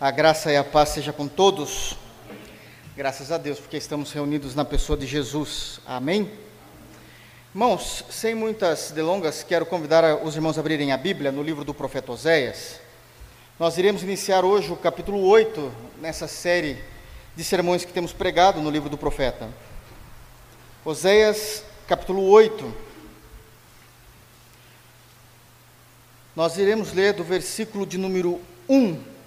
A graça e a paz seja com todos. Graças a Deus, porque estamos reunidos na pessoa de Jesus. Amém? Irmãos, sem muitas delongas, quero convidar os irmãos a abrirem a Bíblia no livro do profeta Oséias. Nós iremos iniciar hoje o capítulo 8 nessa série de sermões que temos pregado no livro do profeta. Oséias, capítulo 8. Nós iremos ler do versículo de número 1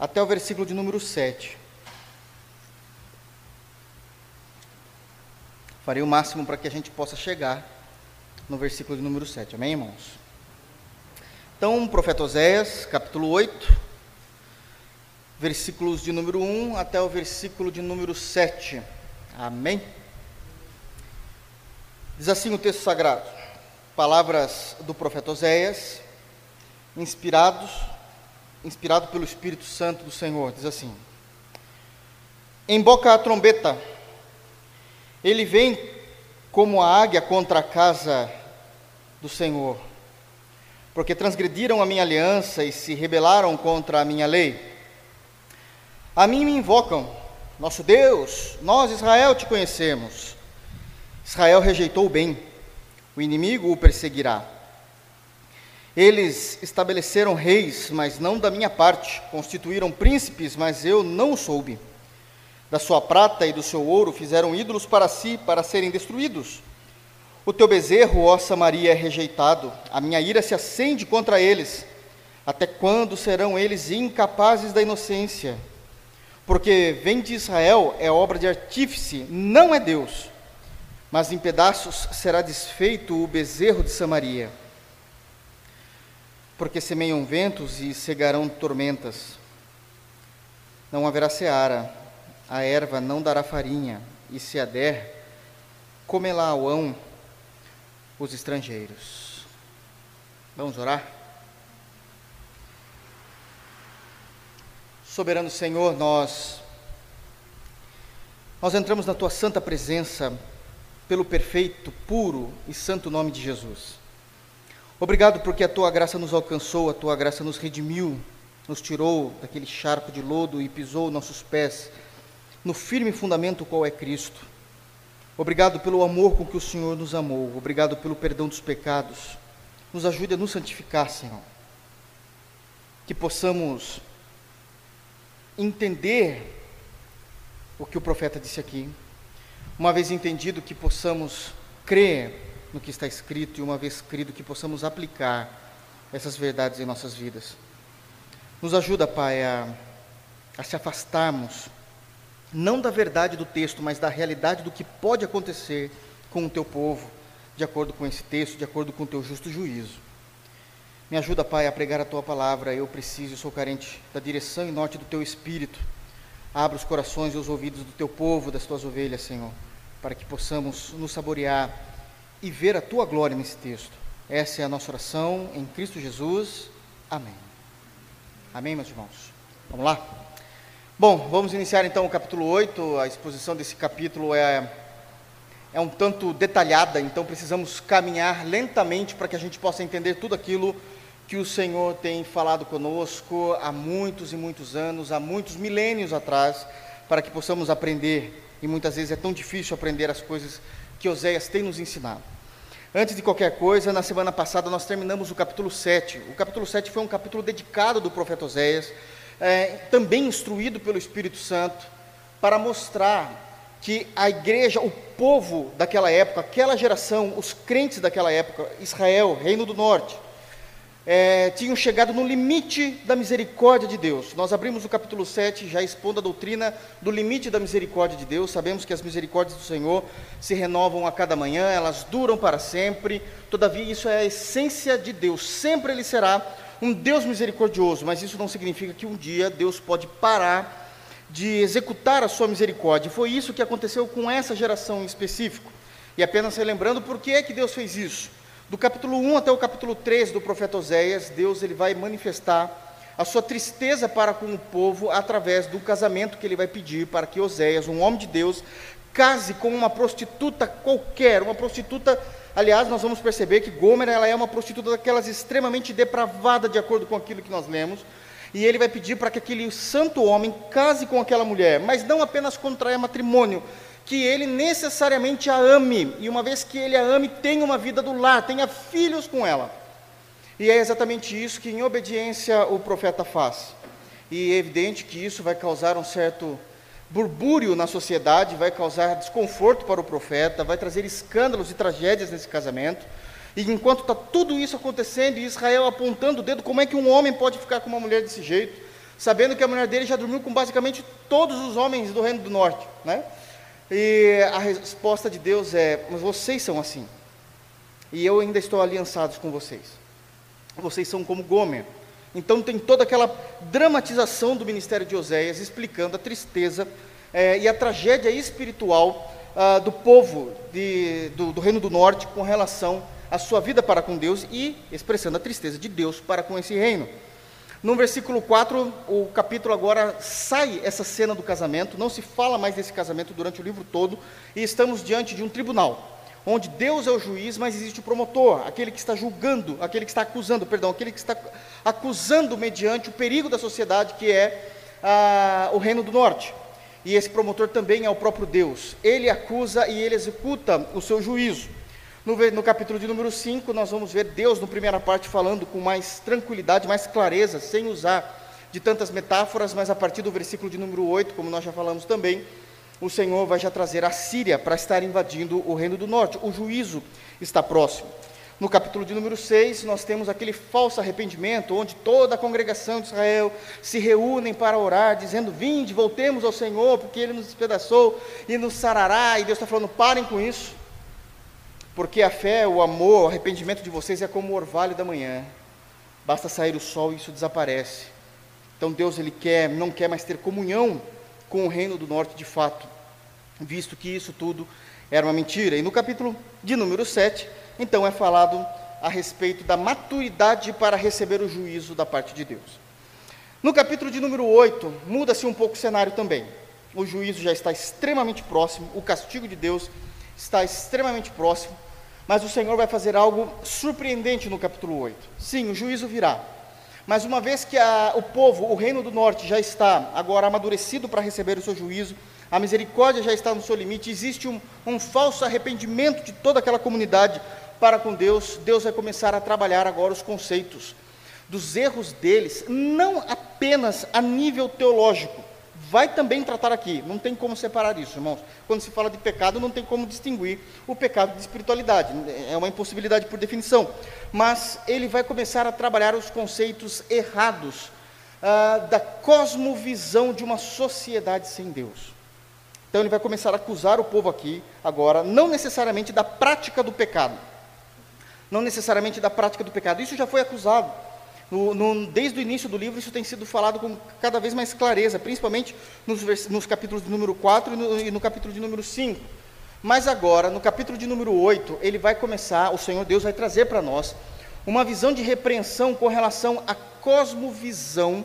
até o versículo de número 7. Farei o máximo para que a gente possa chegar no versículo de número 7. Amém, irmãos? Então, profeta Oséias, capítulo 8, versículos de número 1 até o versículo de número 7. Amém? Diz assim o texto sagrado: Palavras do profeta Oséias, inspirados inspirado pelo Espírito Santo do Senhor, diz assim: Emboca a trombeta, ele vem como a águia contra a casa do Senhor, porque transgrediram a minha aliança e se rebelaram contra a minha lei. A mim me invocam, nosso Deus, nós Israel te conhecemos. Israel rejeitou o bem, o inimigo o perseguirá. Eles estabeleceram reis, mas não da minha parte, constituíram príncipes, mas eu não soube. Da sua prata e do seu ouro fizeram ídolos para si, para serem destruídos. O teu bezerro, ó Samaria, é rejeitado, a minha ira se acende contra eles. Até quando serão eles incapazes da inocência? Porque vem de Israel é obra de artífice, não é Deus. Mas em pedaços será desfeito o bezerro de Samaria porque semeiam ventos e cegarão tormentas. Não haverá seara, a erva não dará farinha, e se a der, comelá-ão os estrangeiros. Vamos orar? Soberano Senhor, nós nós entramos na tua santa presença pelo perfeito, puro e santo nome de Jesus. Obrigado porque a tua graça nos alcançou, a tua graça nos redimiu, nos tirou daquele charco de lodo e pisou nossos pés no firme fundamento qual é Cristo. Obrigado pelo amor com que o Senhor nos amou, obrigado pelo perdão dos pecados. Nos ajude a nos santificar, Senhor. Que possamos entender o que o profeta disse aqui. Uma vez entendido, que possamos crer no que está escrito e, uma vez crido, que possamos aplicar essas verdades em nossas vidas. Nos ajuda, Pai, a, a se afastarmos, não da verdade do texto, mas da realidade do que pode acontecer com o teu povo, de acordo com esse texto, de acordo com o teu justo juízo. Me ajuda, Pai, a pregar a tua palavra. Eu preciso, sou carente da direção e norte do teu espírito. Abra os corações e os ouvidos do teu povo, das tuas ovelhas, Senhor, para que possamos nos saborear e ver a tua glória nesse texto. Essa é a nossa oração em Cristo Jesus. Amém. Amém, meus irmãos. Vamos lá? Bom, vamos iniciar então o capítulo 8. A exposição desse capítulo é, é um tanto detalhada, então precisamos caminhar lentamente para que a gente possa entender tudo aquilo que o Senhor tem falado conosco há muitos e muitos anos, há muitos milênios atrás, para que possamos aprender. E muitas vezes é tão difícil aprender as coisas que Oséias tem nos ensinado. Antes de qualquer coisa, na semana passada nós terminamos o capítulo 7. O capítulo 7 foi um capítulo dedicado do profeta Oséias, é, também instruído pelo Espírito Santo, para mostrar que a igreja, o povo daquela época, aquela geração, os crentes daquela época, Israel, Reino do Norte, é, tinham chegado no limite da misericórdia de Deus. Nós abrimos o capítulo 7 já expondo a doutrina do limite da misericórdia de Deus. Sabemos que as misericórdias do Senhor se renovam a cada manhã, elas duram para sempre. Todavia, isso é a essência de Deus. Sempre Ele será um Deus misericordioso, mas isso não significa que um dia Deus pode parar de executar a sua misericórdia. Foi isso que aconteceu com essa geração em específico. E apenas relembrando por que é que Deus fez isso. Do capítulo 1 até o capítulo 3 do profeta Oséias, Deus ele vai manifestar a sua tristeza para com o povo através do casamento que ele vai pedir para que Oséias, um homem de Deus, case com uma prostituta qualquer, uma prostituta, aliás, nós vamos perceber que Gomer ela é uma prostituta daquelas extremamente depravada de acordo com aquilo que nós lemos. e ele vai pedir para que aquele santo homem case com aquela mulher, mas não apenas contraia matrimônio, que ele necessariamente a ame, e uma vez que ele a ame, tenha uma vida do lar, tenha filhos com ela. E é exatamente isso que, em obediência, o profeta faz. E é evidente que isso vai causar um certo burbúrio na sociedade, vai causar desconforto para o profeta, vai trazer escândalos e tragédias nesse casamento. E enquanto está tudo isso acontecendo, e Israel apontando o dedo, como é que um homem pode ficar com uma mulher desse jeito, sabendo que a mulher dele já dormiu com basicamente todos os homens do Reino do Norte, né? E a resposta de Deus é: Mas vocês são assim, e eu ainda estou aliançados com vocês. Vocês são como Gomer. Então tem toda aquela dramatização do ministério de Oséias, explicando a tristeza é, e a tragédia espiritual ah, do povo de, do, do Reino do Norte com relação a sua vida para com Deus e expressando a tristeza de Deus para com esse reino. No versículo 4, o capítulo agora sai essa cena do casamento, não se fala mais desse casamento durante o livro todo, e estamos diante de um tribunal, onde Deus é o juiz, mas existe o promotor, aquele que está julgando, aquele que está acusando, perdão, aquele que está acusando mediante o perigo da sociedade, que é ah, o reino do norte. E esse promotor também é o próprio Deus. Ele acusa e ele executa o seu juízo. No, no, capítulo de número 5, nós vamos ver Deus, na primeira parte, falando com mais tranquilidade, mais clareza, sem usar de tantas metáforas, mas a partir do versículo de número 8, como nós já falamos também, o Senhor vai já trazer a Síria para estar invadindo o reino do norte. O juízo está próximo. No capítulo de número 6, nós temos aquele falso arrependimento, onde toda a congregação de Israel se reúnem para orar, dizendo: Vinde, voltemos ao Senhor, porque Ele nos despedaçou e nos sarará. E Deus está falando: parem com isso. Porque a fé, o amor, o arrependimento de vocês é como o orvalho da manhã. Basta sair o sol e isso desaparece. Então Deus ele quer, não quer mais ter comunhão com o reino do norte de fato, visto que isso tudo era uma mentira. E no capítulo de número 7, então é falado a respeito da maturidade para receber o juízo da parte de Deus. No capítulo de número 8, muda-se um pouco o cenário também. O juízo já está extremamente próximo, o castigo de Deus está extremamente próximo, mas o Senhor vai fazer algo surpreendente no capítulo 8. Sim, o juízo virá. Mas uma vez que a, o povo, o reino do norte, já está agora amadurecido para receber o seu juízo, a misericórdia já está no seu limite, existe um, um falso arrependimento de toda aquela comunidade para com Deus, Deus vai começar a trabalhar agora os conceitos dos erros deles, não apenas a nível teológico, vai também tratar aqui. Não tem como separar isso, irmãos. Quando se fala de pecado, não tem como distinguir o pecado de espiritualidade. É uma impossibilidade por definição. Mas ele vai começar a trabalhar os conceitos errados ah, da cosmovisão de uma sociedade sem Deus. Então ele vai começar a acusar o povo aqui, agora, não necessariamente da prática do pecado. Não necessariamente da prática do pecado. Isso já foi acusado. No, no, desde o início do livro, isso tem sido falado com cada vez mais clareza, principalmente nos, nos capítulos de número 4 e no, e no capítulo de número 5. Mas agora, no capítulo de número 8, ele vai começar, o Senhor Deus vai trazer para nós uma visão de repreensão com relação à cosmovisão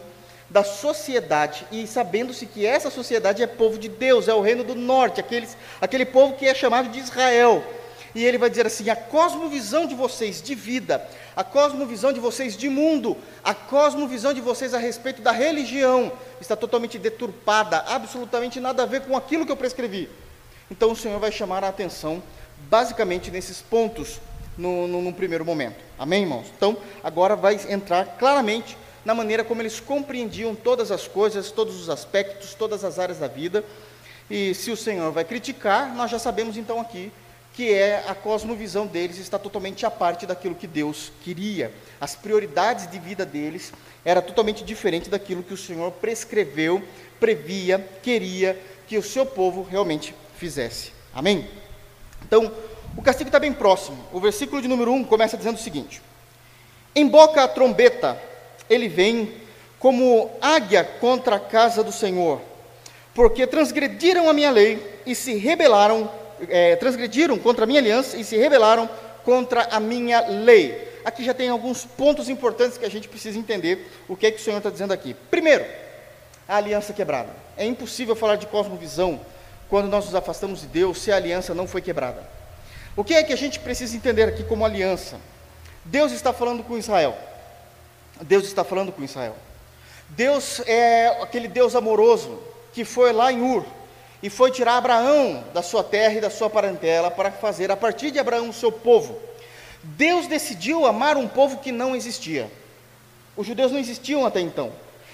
da sociedade, e sabendo-se que essa sociedade é povo de Deus, é o reino do norte, aqueles, aquele povo que é chamado de Israel. E ele vai dizer assim: a cosmovisão de vocês de vida, a cosmovisão de vocês de mundo, a cosmovisão de vocês a respeito da religião está totalmente deturpada, absolutamente nada a ver com aquilo que eu prescrevi. Então o Senhor vai chamar a atenção basicamente nesses pontos no, no primeiro momento. Amém, irmãos? Então agora vai entrar claramente na maneira como eles compreendiam todas as coisas, todos os aspectos, todas as áreas da vida. E se o Senhor vai criticar, nós já sabemos então aqui que é a cosmovisão deles está totalmente à parte daquilo que Deus queria. As prioridades de vida deles era totalmente diferente daquilo que o Senhor prescreveu, previa, queria que o seu povo realmente fizesse. Amém? Então, o castigo está bem próximo. O versículo de número 1 começa dizendo o seguinte: Emboca a trombeta, ele vem como águia contra a casa do Senhor, porque transgrediram a minha lei e se rebelaram é, transgrediram contra a minha aliança e se rebelaram contra a minha lei. Aqui já tem alguns pontos importantes que a gente precisa entender o que é que o Senhor está dizendo aqui. Primeiro, a aliança quebrada. É impossível falar de cosmovisão quando nós nos afastamos de Deus se a aliança não foi quebrada. O que é que a gente precisa entender aqui como aliança? Deus está falando com Israel. Deus está falando com Israel. Deus é aquele Deus amoroso que foi lá em Ur e foi tirar Abraão da sua terra e da sua parentela para fazer a partir de Abraão o seu povo. Deus decidiu amar um povo que não existia. Os judeus não existiam até então.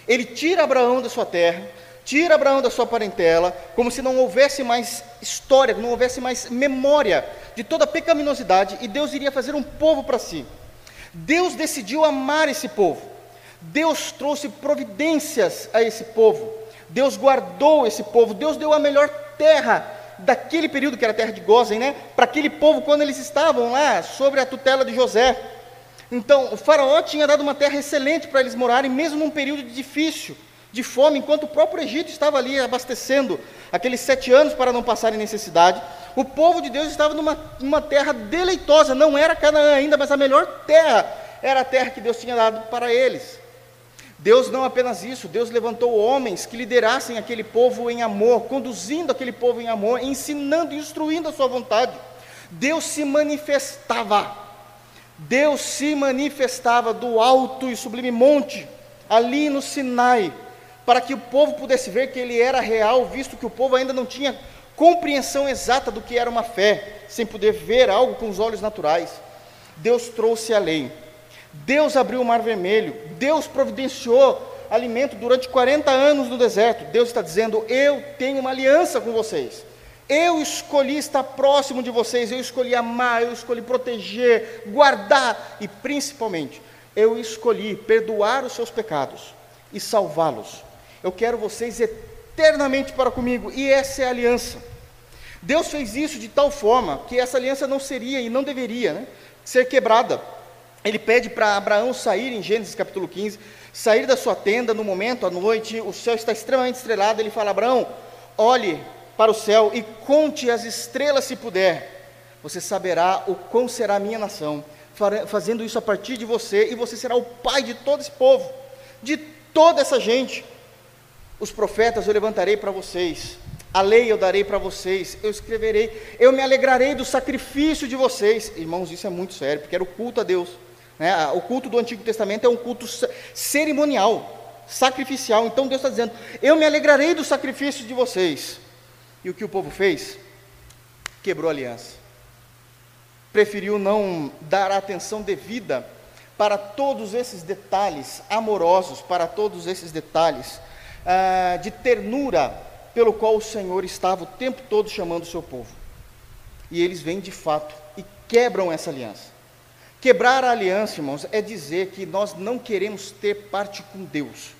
Ele tira Abraão da sua terra, tira Abraão da sua parentela, como se não houvesse mais história, não houvesse mais memória de toda a pecaminosidade, e Deus iria fazer um povo para si. Deus decidiu amar esse povo. Deus trouxe providências a esse povo. Deus guardou esse povo. Deus deu a melhor terra daquele período, que era a terra de Gozen, né? Para aquele povo quando eles estavam lá sobre a tutela de José. Então, o faraó tinha dado uma terra excelente para eles morarem, mesmo num período difícil, de fome, enquanto o próprio Egito estava ali abastecendo aqueles sete anos para não passarem necessidade. O povo de Deus estava numa, numa terra deleitosa, não era Canaã ainda, mas a melhor terra era a terra que Deus tinha dado para eles. Deus não apenas isso, Deus levantou homens que liderassem aquele povo em amor, conduzindo aquele povo em amor, ensinando instruindo a sua vontade. Deus se manifestava, Deus se manifestava do alto e sublime monte, ali no Sinai, para que o povo pudesse ver que ele era real, visto que o povo ainda não tinha compreensão exata do que era uma fé, sem poder ver algo com os olhos naturais. Deus trouxe a lei. Deus abriu o mar vermelho, Deus providenciou alimento durante 40 anos no deserto. Deus está dizendo: Eu tenho uma aliança com vocês. Eu escolhi estar próximo de vocês, eu escolhi amar, eu escolhi proteger, guardar e principalmente, eu escolhi perdoar os seus pecados e salvá-los. Eu quero vocês eternamente para comigo e essa é a aliança. Deus fez isso de tal forma que essa aliança não seria e não deveria né, ser quebrada. Ele pede para Abraão sair em Gênesis capítulo 15, sair da sua tenda no momento, à noite, o céu está extremamente estrelado. Ele fala: Abraão, olhe para o céu e conte as estrelas se puder. Você saberá o quão será a minha nação, fazendo isso a partir de você, e você será o pai de todo esse povo, de toda essa gente. Os profetas eu levantarei para vocês, a lei eu darei para vocês, eu escreverei, eu me alegrarei do sacrifício de vocês. Irmãos, isso é muito sério, porque era o culto a Deus. Né? O culto do Antigo Testamento é um culto cerimonial, sacrificial. Então Deus está dizendo: Eu me alegrarei do sacrifício de vocês. E o que o povo fez? Quebrou a aliança. Preferiu não dar a atenção devida para todos esses detalhes amorosos, para todos esses detalhes ah, de ternura, pelo qual o Senhor estava o tempo todo chamando o seu povo. E eles vêm de fato e quebram essa aliança. Quebrar a aliança, irmãos, é dizer que nós não queremos ter parte com Deus.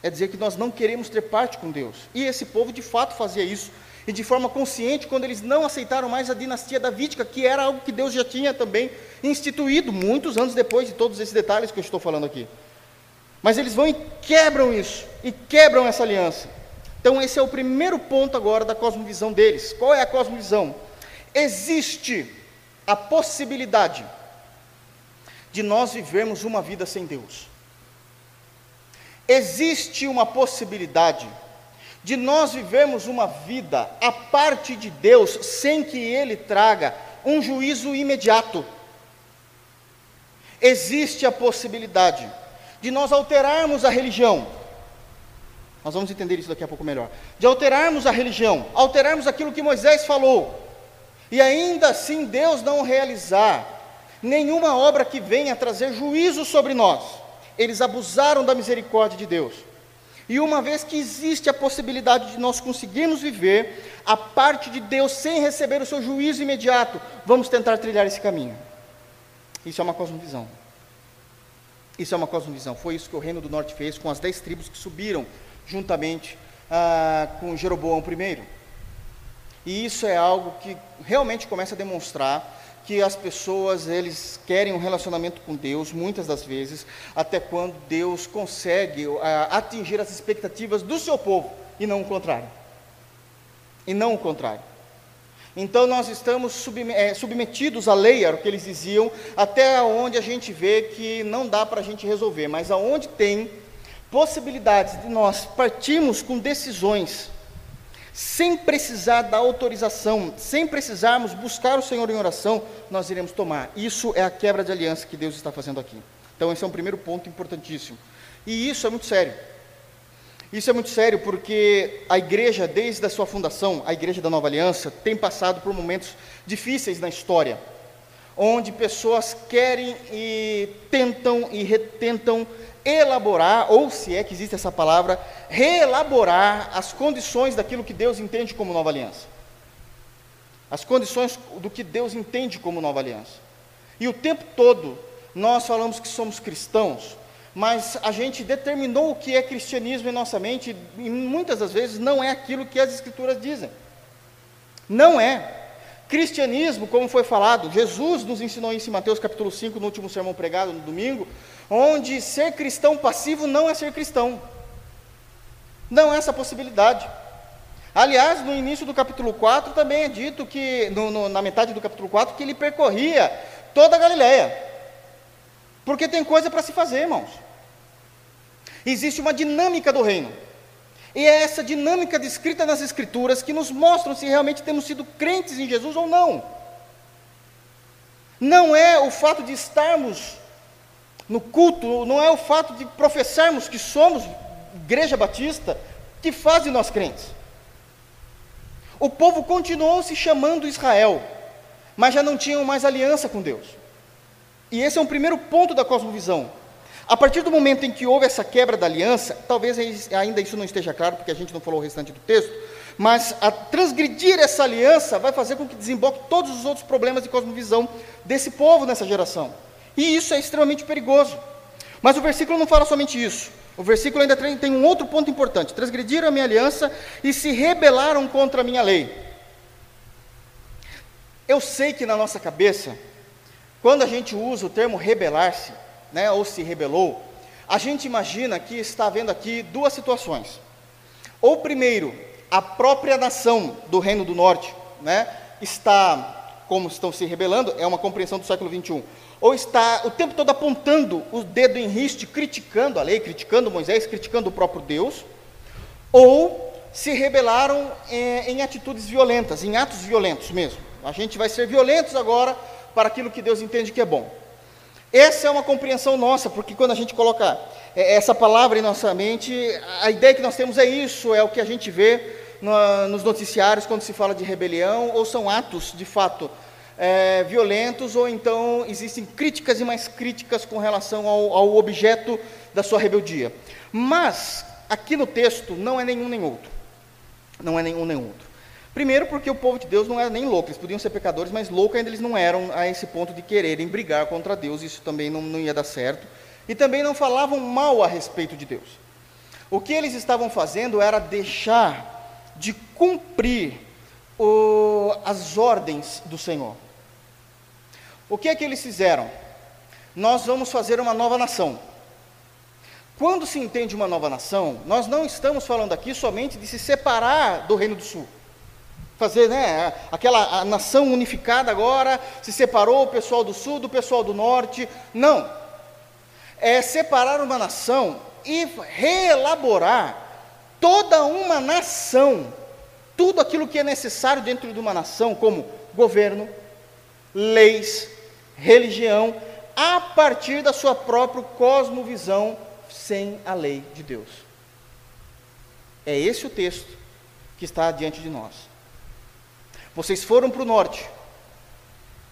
É dizer que nós não queremos ter parte com Deus. E esse povo de fato fazia isso, e de forma consciente, quando eles não aceitaram mais a dinastia davídica, que era algo que Deus já tinha também instituído, muitos anos depois de todos esses detalhes que eu estou falando aqui. Mas eles vão e quebram isso, e quebram essa aliança. Então, esse é o primeiro ponto agora da cosmovisão deles. Qual é a cosmovisão? Existe a possibilidade de nós vivermos uma vida sem Deus. Existe uma possibilidade de nós vivermos uma vida a parte de Deus sem que Ele traga um juízo imediato. Existe a possibilidade de nós alterarmos a religião. Nós vamos entender isso daqui a pouco melhor. De alterarmos a religião, alterarmos aquilo que Moisés falou e ainda assim Deus não realizar nenhuma obra que venha trazer juízo sobre nós. Eles abusaram da misericórdia de Deus. E uma vez que existe a possibilidade de nós conseguirmos viver a parte de Deus sem receber o seu juízo imediato, vamos tentar trilhar esse caminho. Isso é uma cosmovisão. Isso é uma cosmovisão. Foi isso que o Reino do Norte fez com as dez tribos que subiram juntamente ah, com Jeroboão I. E isso é algo que realmente começa a demonstrar que as pessoas eles querem um relacionamento com Deus muitas das vezes até quando Deus consegue uh, atingir as expectativas do seu povo e não o contrário. E não o contrário. Então nós estamos é, submetidos à lei era o que eles diziam até onde a gente vê que não dá para a gente resolver mas aonde tem possibilidades de nós partirmos com decisões sem precisar da autorização, sem precisarmos buscar o Senhor em oração, nós iremos tomar. Isso é a quebra de aliança que Deus está fazendo aqui. Então, esse é um primeiro ponto importantíssimo. E isso é muito sério. Isso é muito sério porque a igreja, desde a sua fundação, a igreja da Nova Aliança, tem passado por momentos difíceis na história, onde pessoas querem e tentam e retentam elaborar, ou se é que existe essa palavra, reelaborar as condições daquilo que Deus entende como nova aliança. As condições do que Deus entende como nova aliança. E o tempo todo nós falamos que somos cristãos, mas a gente determinou o que é cristianismo em nossa mente e muitas das vezes não é aquilo que as escrituras dizem. Não é. Cristianismo, como foi falado, Jesus nos ensinou isso em Mateus capítulo 5, no último sermão pregado no domingo, onde ser cristão passivo não é ser cristão. Não é essa possibilidade. Aliás, no início do capítulo 4 também é dito que, no, no, na metade do capítulo 4, que ele percorria toda a Galileia. Porque tem coisa para se fazer, irmãos. Existe uma dinâmica do reino. E é essa dinâmica descrita nas Escrituras que nos mostram se realmente temos sido crentes em Jesus ou não. Não é o fato de estarmos no culto, não é o fato de professarmos que somos Igreja Batista que faz de nós crentes. O povo continuou se chamando Israel, mas já não tinham mais aliança com Deus. E esse é um primeiro ponto da cosmovisão. A partir do momento em que houve essa quebra da aliança, talvez ainda isso não esteja claro, porque a gente não falou o restante do texto, mas a transgredir essa aliança vai fazer com que desemboque todos os outros problemas de cosmovisão desse povo nessa geração. E isso é extremamente perigoso. Mas o versículo não fala somente isso. O versículo ainda tem um outro ponto importante: transgrediram a minha aliança e se rebelaram contra a minha lei. Eu sei que na nossa cabeça, quando a gente usa o termo rebelar-se, né, ou se rebelou, a gente imagina que está havendo aqui duas situações. Ou primeiro, a própria nação do Reino do Norte, né, está, como estão se rebelando, é uma compreensão do século 21, ou está o tempo todo apontando o dedo em riste, criticando a lei, criticando Moisés, criticando o próprio Deus, ou se rebelaram é, em atitudes violentas, em atos violentos mesmo. A gente vai ser violentos agora para aquilo que Deus entende que é bom. Essa é uma compreensão nossa, porque quando a gente coloca é, essa palavra em nossa mente, a ideia que nós temos é isso, é o que a gente vê no, nos noticiários quando se fala de rebelião, ou são atos, de fato, é, violentos, ou então existem críticas e mais críticas com relação ao, ao objeto da sua rebeldia. Mas, aqui no texto, não é nenhum nem outro. Não é nenhum nem outro. Primeiro, porque o povo de Deus não era nem louco, eles podiam ser pecadores, mas louco ainda eles não eram a esse ponto de quererem brigar contra Deus, isso também não, não ia dar certo. E também não falavam mal a respeito de Deus. O que eles estavam fazendo era deixar de cumprir o, as ordens do Senhor. O que é que eles fizeram? Nós vamos fazer uma nova nação. Quando se entende uma nova nação, nós não estamos falando aqui somente de se separar do Reino do Sul fazer, né, aquela nação unificada agora, se separou o pessoal do sul do pessoal do norte. Não. É separar uma nação e reelaborar toda uma nação, tudo aquilo que é necessário dentro de uma nação, como governo, leis, religião, a partir da sua própria cosmovisão, sem a lei de Deus. É esse o texto que está diante de nós. Vocês foram para o norte.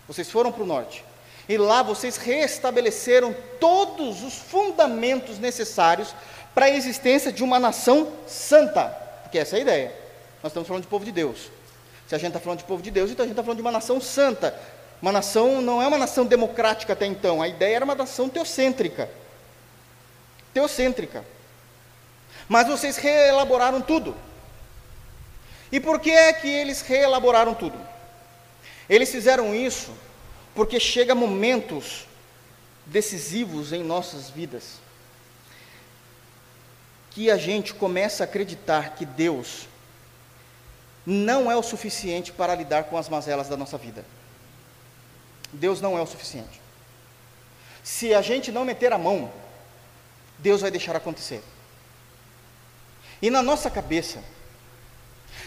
Vocês foram para o norte. E lá vocês restabeleceram todos os fundamentos necessários para a existência de uma nação santa. Porque essa é a ideia. Nós estamos falando de povo de Deus. Se a gente está falando de povo de Deus, então a gente está falando de uma nação santa. Uma nação não é uma nação democrática até então. A ideia era uma nação teocêntrica. Teocêntrica. Mas vocês reelaboraram tudo. E por que é que eles reelaboraram tudo? Eles fizeram isso porque chega momentos decisivos em nossas vidas que a gente começa a acreditar que Deus não é o suficiente para lidar com as mazelas da nossa vida. Deus não é o suficiente. Se a gente não meter a mão, Deus vai deixar acontecer. E na nossa cabeça,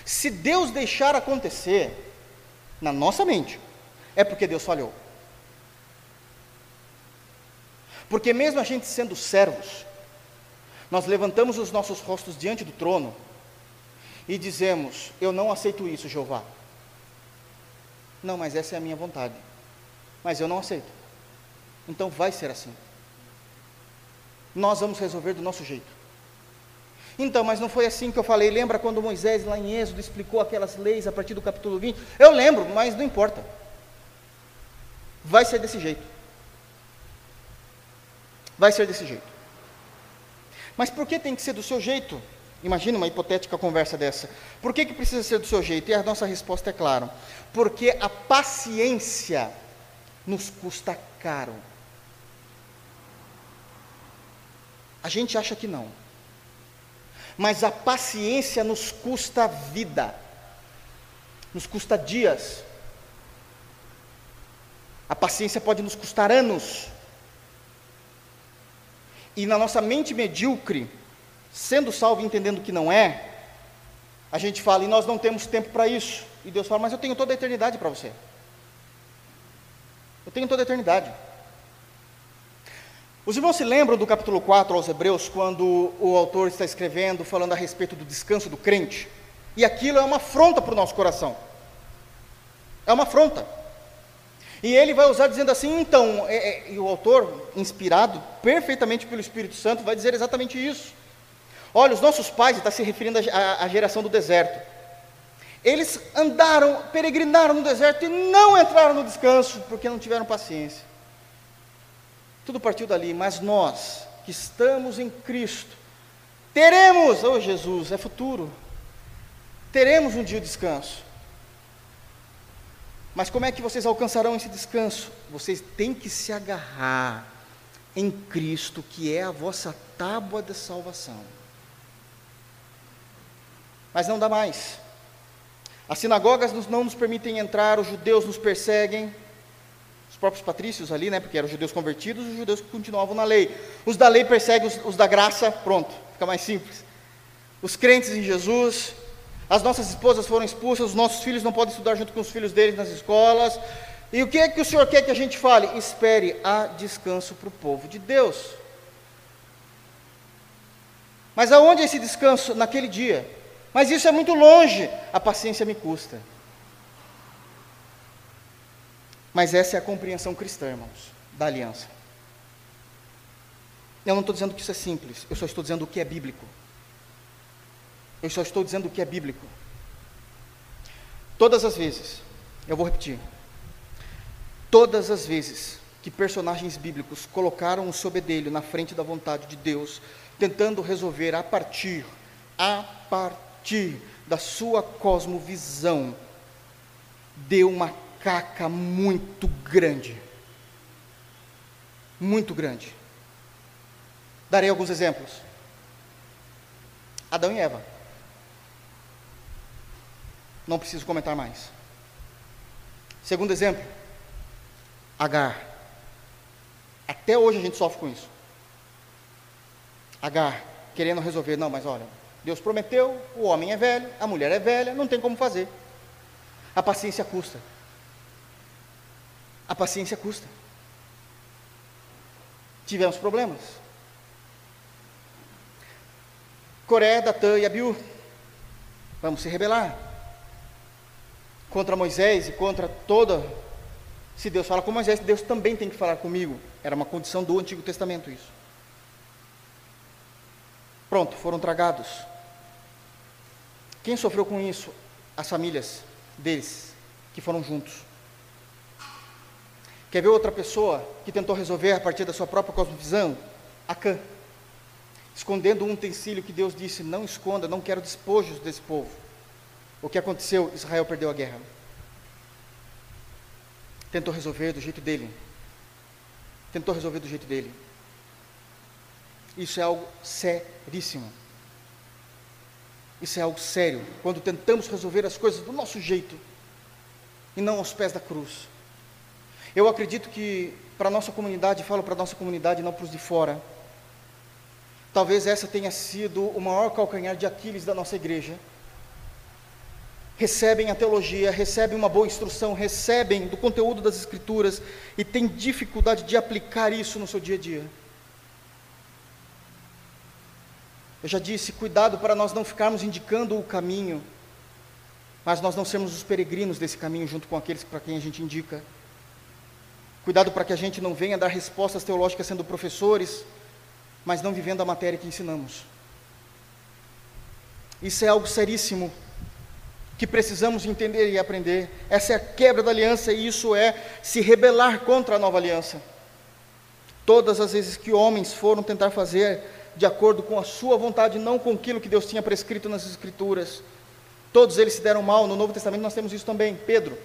se Deus deixar acontecer, na nossa mente, é porque Deus falhou. Porque mesmo a gente sendo servos, Nós levantamos os nossos rostos diante do trono e dizemos: Eu não aceito isso, Jeová. Não, mas essa é a minha vontade. Mas eu não aceito. Então vai ser assim. Nós vamos resolver do nosso jeito. Então, mas não foi assim que eu falei. Lembra quando Moisés, lá em Êxodo, explicou aquelas leis a partir do capítulo 20? Eu lembro, mas não importa. Vai ser desse jeito. Vai ser desse jeito. Mas por que tem que ser do seu jeito? Imagina uma hipotética conversa dessa. Por que, que precisa ser do seu jeito? E a nossa resposta é clara. Porque a paciência nos custa caro. A gente acha que não mas a paciência nos custa vida, nos custa dias. A paciência pode nos custar anos. E na nossa mente medíocre, sendo salvo e entendendo que não é, a gente fala, e nós não temos tempo para isso. E Deus fala, mas eu tenho toda a eternidade para você. Eu tenho toda a eternidade. Os irmãos se lembram do capítulo 4 aos Hebreus, quando o autor está escrevendo, falando a respeito do descanso do crente? E aquilo é uma afronta para o nosso coração. É uma afronta. E ele vai usar dizendo assim, então, é, é, e o autor, inspirado perfeitamente pelo Espírito Santo, vai dizer exatamente isso. Olha, os nossos pais, está se referindo à geração do deserto, eles andaram, peregrinaram no deserto e não entraram no descanso, porque não tiveram paciência. Tudo partiu dali, mas nós, que estamos em Cristo, teremos, oh Jesus, é futuro, teremos um dia de descanso. Mas como é que vocês alcançarão esse descanso? Vocês têm que se agarrar em Cristo, que é a vossa tábua de salvação. Mas não dá mais. As sinagogas não nos permitem entrar, os judeus nos perseguem, próprios patrícios ali, né, porque eram judeus convertidos, os judeus que continuavam na lei. Os da lei perseguem os, os da graça, pronto, fica mais simples. Os crentes em Jesus, as nossas esposas foram expulsas, os nossos filhos não podem estudar junto com os filhos deles nas escolas. E o que é que o Senhor quer que a gente fale? Espere a descanso para o povo de Deus. Mas aonde é esse descanso? Naquele dia. Mas isso é muito longe, a paciência me custa. Mas essa é a compreensão cristã, irmãos, da aliança. Eu não estou dizendo que isso é simples, eu só estou dizendo o que é bíblico. Eu só estou dizendo o que é bíblico. Todas as vezes, eu vou repetir, todas as vezes que personagens bíblicos colocaram o sobedelho na frente da vontade de Deus, tentando resolver a partir, a partir da sua cosmovisão, deu uma caca muito grande. Muito grande. Darei alguns exemplos. Adão e Eva. Não preciso comentar mais. Segundo exemplo, Agar. Até hoje a gente sofre com isso. Agar, querendo resolver, não, mas olha, Deus prometeu, o homem é velho, a mulher é velha, não tem como fazer. A paciência custa. A paciência custa. Tivemos problemas. Coré, Datã e Abiú. Vamos se rebelar. Contra Moisés e contra toda. Se Deus fala com Moisés, Deus também tem que falar comigo. Era uma condição do Antigo Testamento isso. Pronto, foram tragados. Quem sofreu com isso? As famílias deles, que foram juntos. Quer ver outra pessoa que tentou resolver a partir da sua própria cosmovisão? Acã. Escondendo um utensílio que Deus disse: não esconda, não quero despojos desse povo. O que aconteceu? Israel perdeu a guerra. Tentou resolver do jeito dele. Tentou resolver do jeito dele. Isso é algo seríssimo. Isso é algo sério. Quando tentamos resolver as coisas do nosso jeito e não aos pés da cruz. Eu acredito que para a nossa comunidade, falo para a nossa comunidade, não para os de fora. Talvez essa tenha sido o maior calcanhar de Aquiles da nossa igreja. Recebem a teologia, recebem uma boa instrução, recebem do conteúdo das Escrituras e têm dificuldade de aplicar isso no seu dia a dia. Eu já disse, cuidado para nós não ficarmos indicando o caminho, mas nós não sermos os peregrinos desse caminho junto com aqueles para quem a gente indica. Cuidado para que a gente não venha dar respostas teológicas sendo professores, mas não vivendo a matéria que ensinamos. Isso é algo seríssimo que precisamos entender e aprender. Essa é a quebra da aliança e isso é se rebelar contra a nova aliança. Todas as vezes que homens foram tentar fazer de acordo com a sua vontade, não com aquilo que Deus tinha prescrito nas Escrituras, todos eles se deram mal. No Novo Testamento nós temos isso também. Pedro.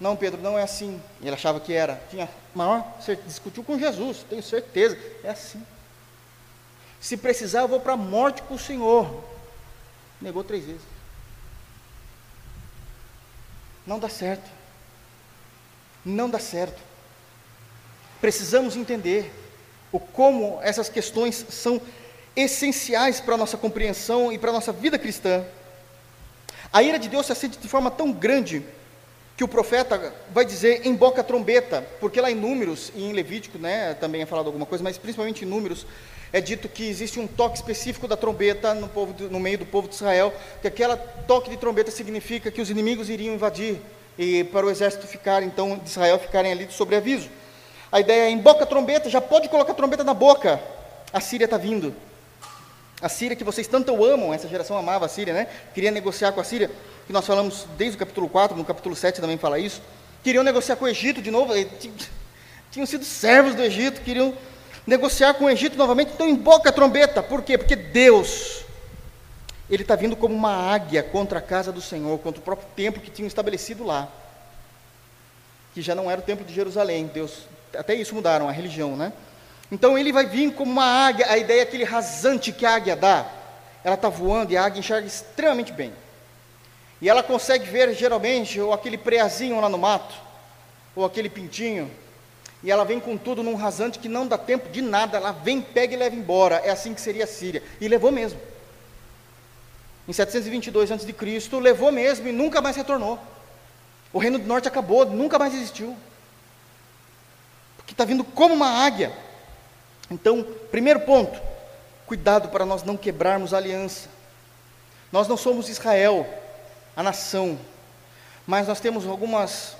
Não, Pedro, não é assim. Ele achava que era. Tinha maior, discutiu com Jesus, tenho certeza. É assim. Se precisar, eu vou para a morte com o Senhor. Negou três vezes. Não dá certo. Não dá certo. Precisamos entender o como essas questões são essenciais para a nossa compreensão e para a nossa vida cristã. A ira de Deus se acende de forma tão grande que o profeta vai dizer em boca trombeta, porque lá em Números e em Levítico, né, também é falado alguma coisa, mas principalmente em Números, é dito que existe um toque específico da trombeta no, povo, no meio do povo de Israel, que aquela toque de trombeta significa que os inimigos iriam invadir e para o exército ficar, então, de Israel ficarem ali de sobreaviso. A ideia é, em boca trombeta, já pode colocar a trombeta na boca, a Síria está vindo. A Síria que vocês tanto amam, essa geração amava a Síria, né? Queria negociar com a Síria, que nós falamos desde o capítulo 4, no capítulo 7 também fala isso. Queriam negociar com o Egito de novo, tinham sido servos do Egito, queriam negociar com o Egito novamente, então emboca a trombeta, por quê? Porque Deus, Ele está vindo como uma águia contra a casa do Senhor, contra o próprio templo que tinham estabelecido lá, que já não era o templo de Jerusalém, Deus, até isso mudaram, a religião, né? Então ele vai vir como uma águia, a ideia é aquele rasante que a águia dá, ela está voando e a águia enxerga extremamente bem, e ela consegue ver geralmente, ou aquele preazinho lá no mato, ou aquele pintinho, e ela vem com tudo num rasante que não dá tempo de nada, ela vem, pega e leva embora. É assim que seria a Síria. E levou mesmo. Em 722 a.C., levou mesmo e nunca mais retornou. O reino do norte acabou, nunca mais existiu. Porque está vindo como uma águia. Então, primeiro ponto, cuidado para nós não quebrarmos a aliança. Nós não somos Israel, a nação, mas nós temos algumas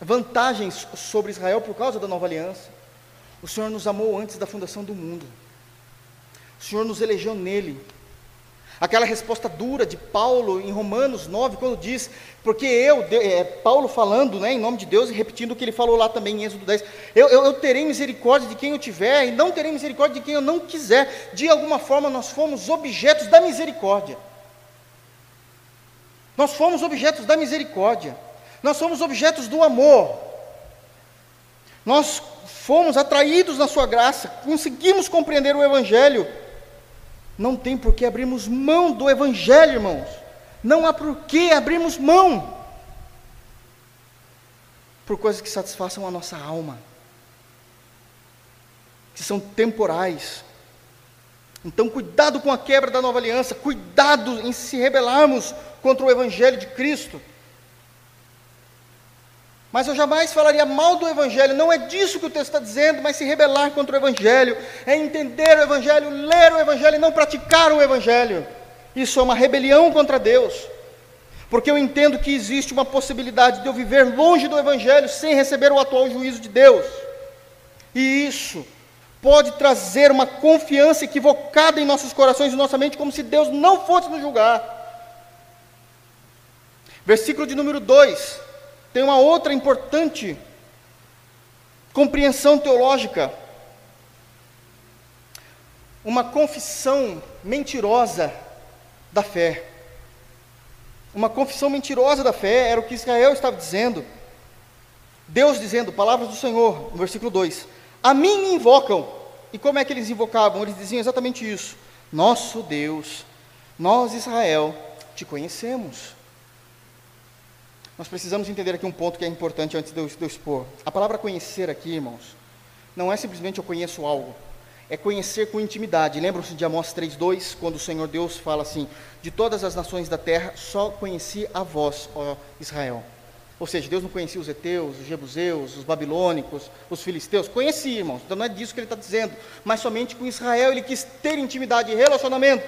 vantagens sobre Israel por causa da nova aliança. O Senhor nos amou antes da fundação do mundo. O Senhor nos elegeu nele. Aquela resposta dura de Paulo em Romanos 9, quando diz, porque eu, é, Paulo falando né, em nome de Deus e repetindo o que ele falou lá também em Êxodo 10, eu, eu, eu terei misericórdia de quem eu tiver e não terei misericórdia de quem eu não quiser. De alguma forma nós fomos objetos da misericórdia. Nós fomos objetos da misericórdia. Nós somos objetos do amor. Nós fomos atraídos na Sua graça, conseguimos compreender o Evangelho. Não tem por que abrirmos mão do Evangelho, irmãos. Não há por que abrirmos mão por coisas que satisfaçam a nossa alma, que são temporais. Então, cuidado com a quebra da nova aliança, cuidado em se rebelarmos contra o Evangelho de Cristo. Mas eu jamais falaria mal do Evangelho, não é disso que o texto está dizendo, mas se rebelar contra o Evangelho, é entender o Evangelho, ler o Evangelho e não praticar o Evangelho. Isso é uma rebelião contra Deus, porque eu entendo que existe uma possibilidade de eu viver longe do Evangelho sem receber o atual juízo de Deus, e isso pode trazer uma confiança equivocada em nossos corações e nossa mente, como se Deus não fosse nos julgar. Versículo de número 2 tem uma outra importante compreensão teológica. Uma confissão mentirosa da fé. Uma confissão mentirosa da fé era o que Israel estava dizendo. Deus dizendo, palavras do Senhor, no versículo 2: A mim me invocam. E como é que eles invocavam? Eles diziam exatamente isso: Nosso Deus, nós Israel, te conhecemos. Nós precisamos entender aqui um ponto que é importante antes de eu, de eu expor. A palavra conhecer aqui, irmãos, não é simplesmente eu conheço algo, é conhecer com intimidade. Lembram-se de Amós 3,2, quando o Senhor Deus fala assim: De todas as nações da terra, só conheci a vós, ó Israel. Ou seja, Deus não conhecia os heteus, os jebuseus, os babilônicos, os filisteus. Conhecia, irmãos. Então não é disso que ele está dizendo. Mas somente com Israel ele quis ter intimidade e relacionamento.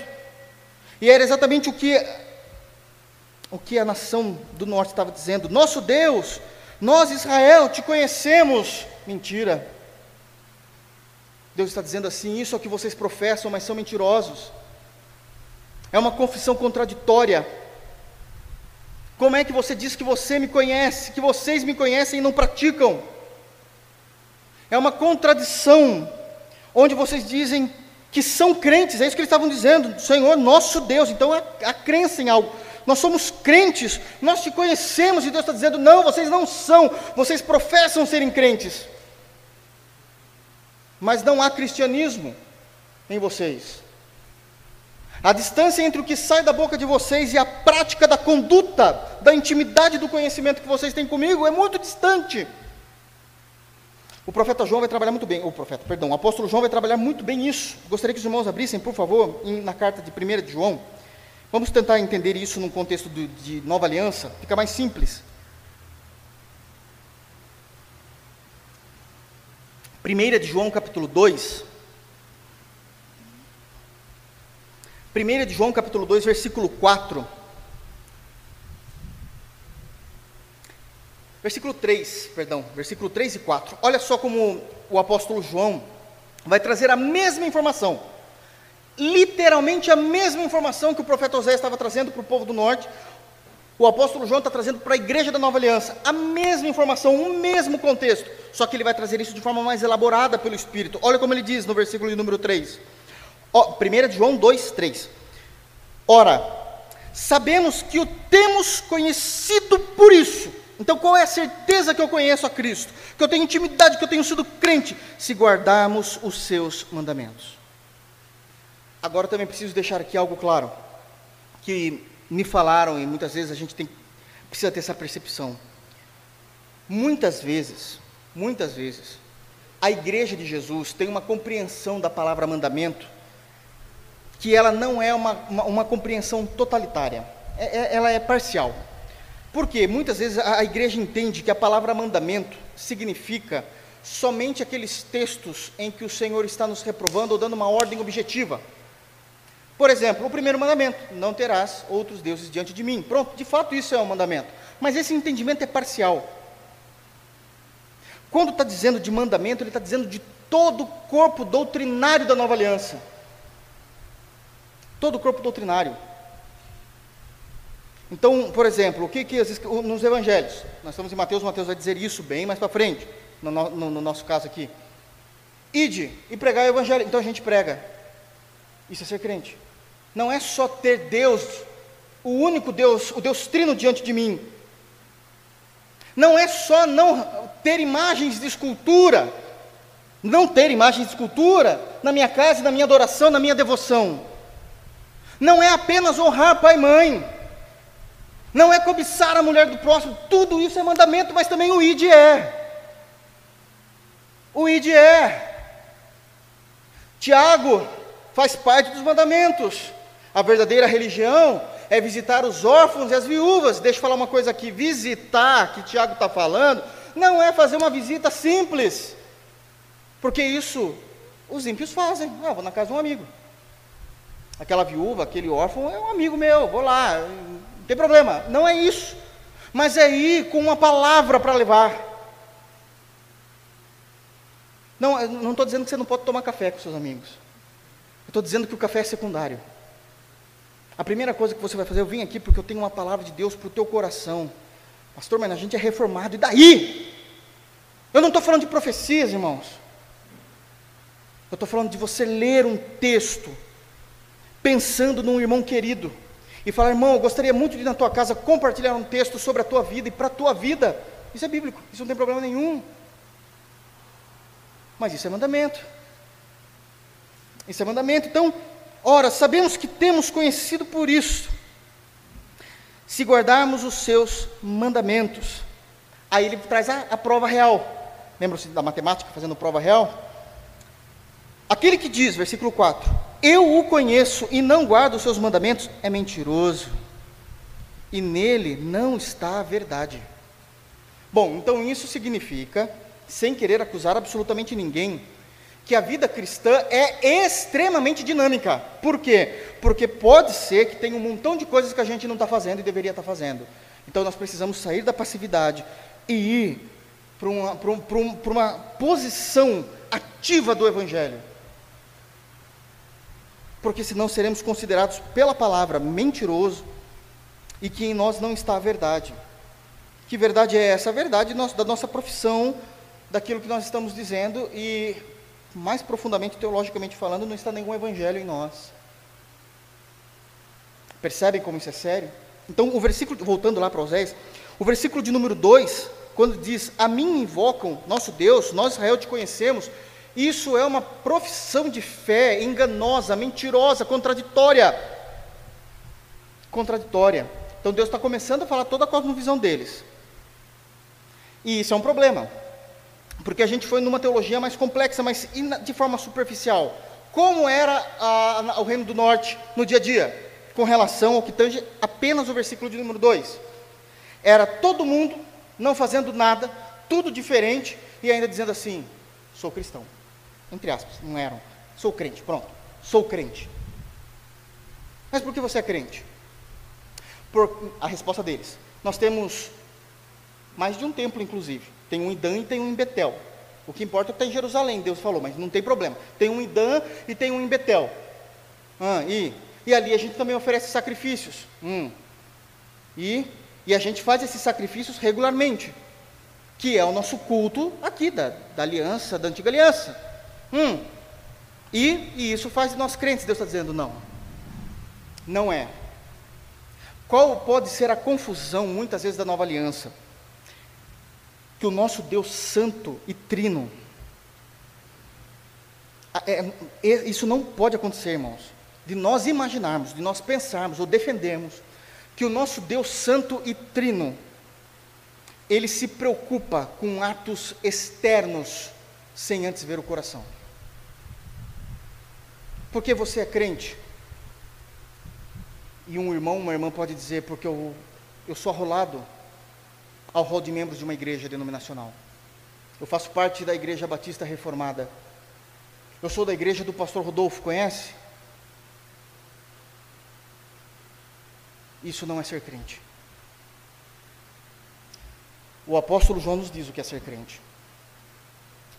E era exatamente o que, o que a nação do norte estava dizendo. Nosso Deus, nós Israel te conhecemos. Mentira. Deus está dizendo assim: isso é o que vocês professam, mas são mentirosos. É uma confissão contraditória. Como é que você diz que você me conhece, que vocês me conhecem e não praticam? É uma contradição, onde vocês dizem que são crentes, é isso que eles estavam dizendo, Senhor nosso Deus, então a, a crença em algo. Nós somos crentes, nós te conhecemos, e Deus está dizendo: não, vocês não são, vocês professam serem crentes, mas não há cristianismo em vocês. A distância entre o que sai da boca de vocês e a prática da conduta, da intimidade do conhecimento que vocês têm comigo é muito distante. O profeta João vai trabalhar muito bem, o profeta, perdão, o apóstolo João vai trabalhar muito bem isso. Gostaria que os irmãos abrissem, por favor, na carta de 1 de João. Vamos tentar entender isso num contexto de, de nova aliança, fica mais simples. 1 de João capítulo 2, 1 de João capítulo 2, versículo 4. Versículo 3, perdão, versículo 3 e 4. Olha só como o apóstolo João vai trazer a mesma informação. Literalmente a mesma informação que o profeta José estava trazendo para o povo do norte. O apóstolo João está trazendo para a igreja da nova aliança a mesma informação, o mesmo contexto. Só que ele vai trazer isso de forma mais elaborada pelo Espírito. Olha como ele diz no versículo número 3. 1 João 2, 3. Ora, sabemos que o temos conhecido por isso. Então, qual é a certeza que eu conheço a Cristo? Que eu tenho intimidade, que eu tenho sido crente? Se guardarmos os seus mandamentos. Agora também preciso deixar aqui algo claro, que me falaram e muitas vezes a gente tem, precisa ter essa percepção. Muitas vezes, muitas vezes, a igreja de Jesus tem uma compreensão da palavra mandamento que ela não é uma, uma, uma compreensão totalitária, é, é, ela é parcial. Porque muitas vezes a, a igreja entende que a palavra mandamento significa somente aqueles textos em que o Senhor está nos reprovando ou dando uma ordem objetiva. Por exemplo, o primeiro mandamento: não terás outros deuses diante de mim. Pronto, de fato isso é um mandamento. Mas esse entendimento é parcial. Quando está dizendo de mandamento, ele está dizendo de todo o corpo doutrinário da nova aliança todo o corpo doutrinário. Então, por exemplo, o que, que nos evangelhos? Nós estamos em Mateus, Mateus vai dizer isso bem mais para frente, no, no, no, nosso caso aqui. Ide e pregar o evangelho. Então a gente prega. Isso é ser crente. Não é só ter Deus, o único Deus, o Deus trino diante de mim. Não é só não ter imagens de escultura, não ter imagens de escultura na minha casa, na minha adoração, na minha devoção não é apenas honrar pai e mãe, não é cobiçar a mulher do próximo, tudo isso é mandamento, mas também o id é. O id é. Tiago faz parte dos mandamentos. A verdadeira religião é visitar os órfãos e as viúvas. Deixa eu falar uma coisa aqui: visitar, que Tiago está falando, não é fazer uma visita simples, porque isso os ímpios fazem. Ah, vou na casa de um amigo aquela viúva, aquele órfão, é um amigo meu, vou lá, não tem problema. Não é isso. Mas é ir com uma palavra para levar. Não, não estou dizendo que você não pode tomar café com seus amigos. Estou dizendo que o café é secundário. A primeira coisa que você vai fazer, eu vim aqui porque eu tenho uma palavra de Deus para o teu coração. Pastor, mas a gente é reformado, e daí? Eu não estou falando de profecias, irmãos. Eu estou falando de você ler um texto pensando num irmão querido e falar, irmão, eu gostaria muito de ir na tua casa compartilhar um texto sobre a tua vida e para a tua vida. Isso é bíblico, isso não tem problema nenhum. Mas isso é mandamento. Isso é mandamento. Então, ora, sabemos que temos conhecido por isso, se guardarmos os seus mandamentos. Aí ele traz a, a prova real. Lembra-se da matemática fazendo prova real? Aquele que diz, versículo 4, eu o conheço e não guardo os seus mandamentos, é mentiroso, e nele não está a verdade. Bom, então isso significa, sem querer acusar absolutamente ninguém, que a vida cristã é extremamente dinâmica. Por quê? Porque pode ser que tenha um montão de coisas que a gente não está fazendo e deveria estar tá fazendo. Então nós precisamos sair da passividade e ir para uma, um, para uma posição ativa do Evangelho. Porque senão seremos considerados pela palavra mentiroso e que em nós não está a verdade. Que verdade é essa? A verdade da nossa profissão, daquilo que nós estamos dizendo e mais profundamente teologicamente falando, não está nenhum evangelho em nós. Percebem como isso é sério? Então, o versículo, voltando lá para Oséias, o versículo de número 2, quando diz: A mim invocam, nosso Deus, nós Israel te conhecemos, isso é uma profissão de fé enganosa, mentirosa, contraditória. Contraditória. Então Deus está começando a falar toda a cosmovisão deles. E isso é um problema porque a gente foi numa teologia mais complexa, mas de forma superficial. Como era a, a, o reino do norte no dia a dia, com relação ao que tange apenas o versículo de número 2? Era todo mundo não fazendo nada, tudo diferente, e ainda dizendo assim: sou cristão. Entre aspas, não eram. Sou crente, pronto. Sou crente. Mas por que você é crente? Por a resposta deles. Nós temos mais de um templo, inclusive. Tem um em Dan e tem um em Betel. O que importa é está em Jerusalém, Deus falou, mas não tem problema. Tem um em Dan e tem um em Betel. Ah, e, e ali a gente também oferece sacrifícios. Hum. E, e a gente faz esses sacrifícios regularmente, que é o nosso culto aqui, da, da aliança, da antiga aliança. Hum. E, e isso faz de nós crentes, Deus está dizendo, não. Não é. Qual pode ser a confusão, muitas vezes, da nova aliança? Que o nosso Deus Santo e Trino, é, é, isso não pode acontecer, irmãos, de nós imaginarmos, de nós pensarmos ou defendermos que o nosso Deus Santo e Trino, ele se preocupa com atos externos sem antes ver o coração. Porque você é crente, e um irmão, uma irmã pode dizer, porque eu, eu sou arrolado, ao rol de membros de uma igreja denominacional. Eu faço parte da Igreja Batista Reformada. Eu sou da igreja do pastor Rodolfo, conhece? Isso não é ser crente. O apóstolo João nos diz o que é ser crente.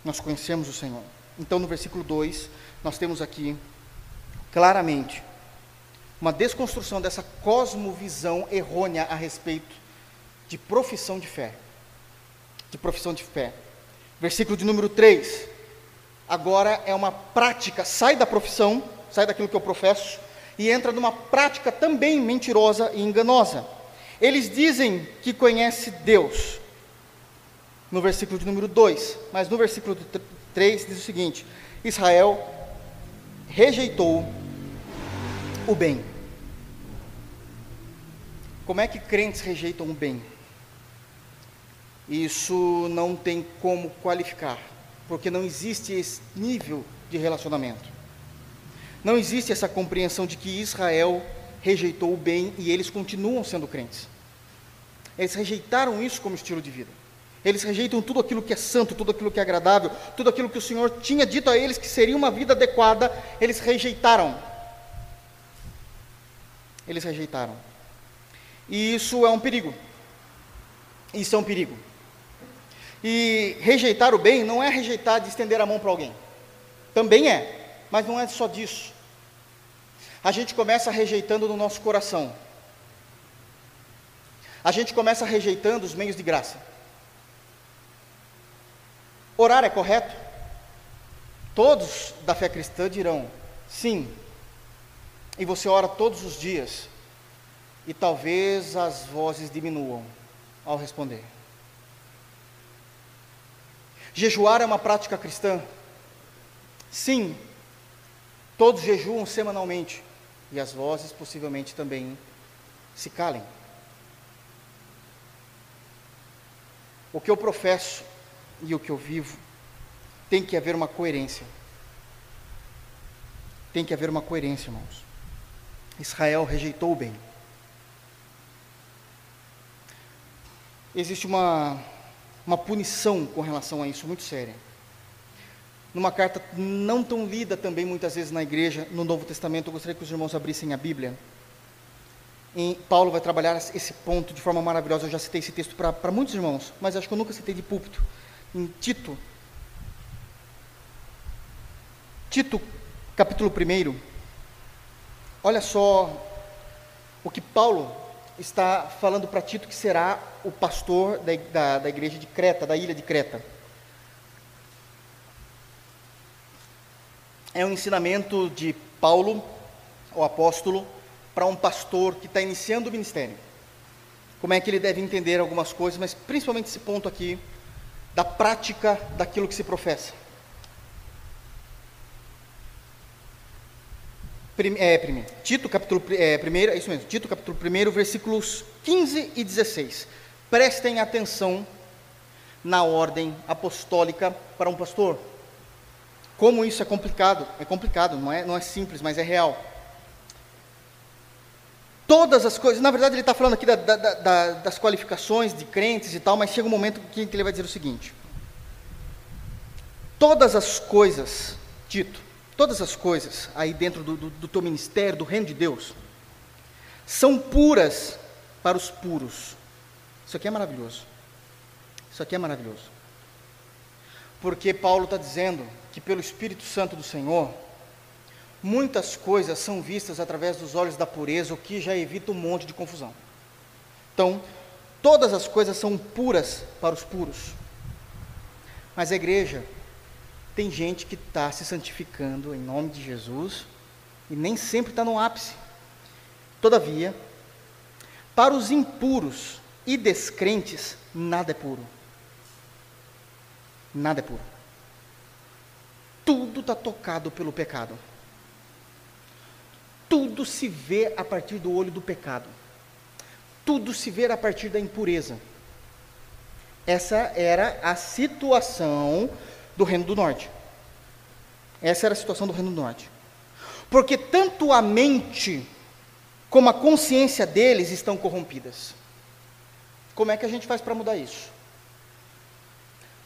Nós conhecemos o Senhor. Então, no versículo 2, nós temos aqui claramente uma desconstrução dessa cosmovisão errônea a respeito de profissão de fé. De profissão de fé. Versículo de número 3. Agora é uma prática, sai da profissão, sai daquilo que eu professo, e entra numa prática também mentirosa e enganosa. Eles dizem que conhece Deus, no versículo de número 2, mas no versículo 3 diz o seguinte: Israel rejeitou o bem. Como é que crentes rejeitam o bem? isso não tem como qualificar, porque não existe esse nível de relacionamento. Não existe essa compreensão de que Israel rejeitou o bem e eles continuam sendo crentes. Eles rejeitaram isso como estilo de vida. Eles rejeitam tudo aquilo que é santo, tudo aquilo que é agradável, tudo aquilo que o Senhor tinha dito a eles que seria uma vida adequada, eles rejeitaram. Eles rejeitaram. E isso é um perigo. Isso é um perigo. E rejeitar o bem não é rejeitar de estender a mão para alguém. Também é, mas não é só disso. A gente começa rejeitando no nosso coração. A gente começa rejeitando os meios de graça. Orar é correto? Todos da fé cristã dirão sim. E você ora todos os dias. E talvez as vozes diminuam ao responder. Jejuar é uma prática cristã? Sim, todos jejuam semanalmente e as vozes possivelmente também se calem. O que eu professo e o que eu vivo tem que haver uma coerência. Tem que haver uma coerência, irmãos. Israel rejeitou o bem. Existe uma uma punição com relação a isso muito séria. Numa carta não tão lida também muitas vezes na igreja, no Novo Testamento, eu gostaria que os irmãos abrissem a Bíblia. Em, Paulo vai trabalhar esse ponto de forma maravilhosa. Eu já citei esse texto para muitos irmãos, mas acho que eu nunca citei de púlpito. Em Tito, Tito, capítulo 1, olha só o que Paulo está falando para Tito que será o pastor da, da, da igreja de Creta, da ilha de Creta. É um ensinamento de Paulo, o apóstolo, para um pastor que está iniciando o ministério. Como é que ele deve entender algumas coisas, mas principalmente esse ponto aqui da prática daquilo que se professa. É, primeiro, Tito capítulo é, primeiro, é isso mesmo, Tito capítulo 1, versículos 15 e 16. Prestem atenção na ordem apostólica para um pastor. Como isso é complicado? É complicado, não é, não é simples, mas é real. Todas as coisas, na verdade ele está falando aqui da, da, da, das qualificações de crentes e tal, mas chega um momento que ele vai dizer o seguinte: todas as coisas, Tito, todas as coisas aí dentro do, do, do teu ministério, do reino de Deus, são puras para os puros. Isso aqui é maravilhoso. Isso aqui é maravilhoso. Porque Paulo está dizendo que pelo Espírito Santo do Senhor, muitas coisas são vistas através dos olhos da pureza, o que já evita um monte de confusão. Então, todas as coisas são puras para os puros. Mas a igreja tem gente que está se santificando em nome de Jesus e nem sempre está no ápice. Todavia, para os impuros e descrentes, nada é puro. Nada é puro. Tudo está tocado pelo pecado. Tudo se vê a partir do olho do pecado. Tudo se vê a partir da impureza. Essa era a situação do Reino do Norte. Essa era a situação do Reino do Norte. Porque tanto a mente como a consciência deles estão corrompidas. Como é que a gente faz para mudar isso?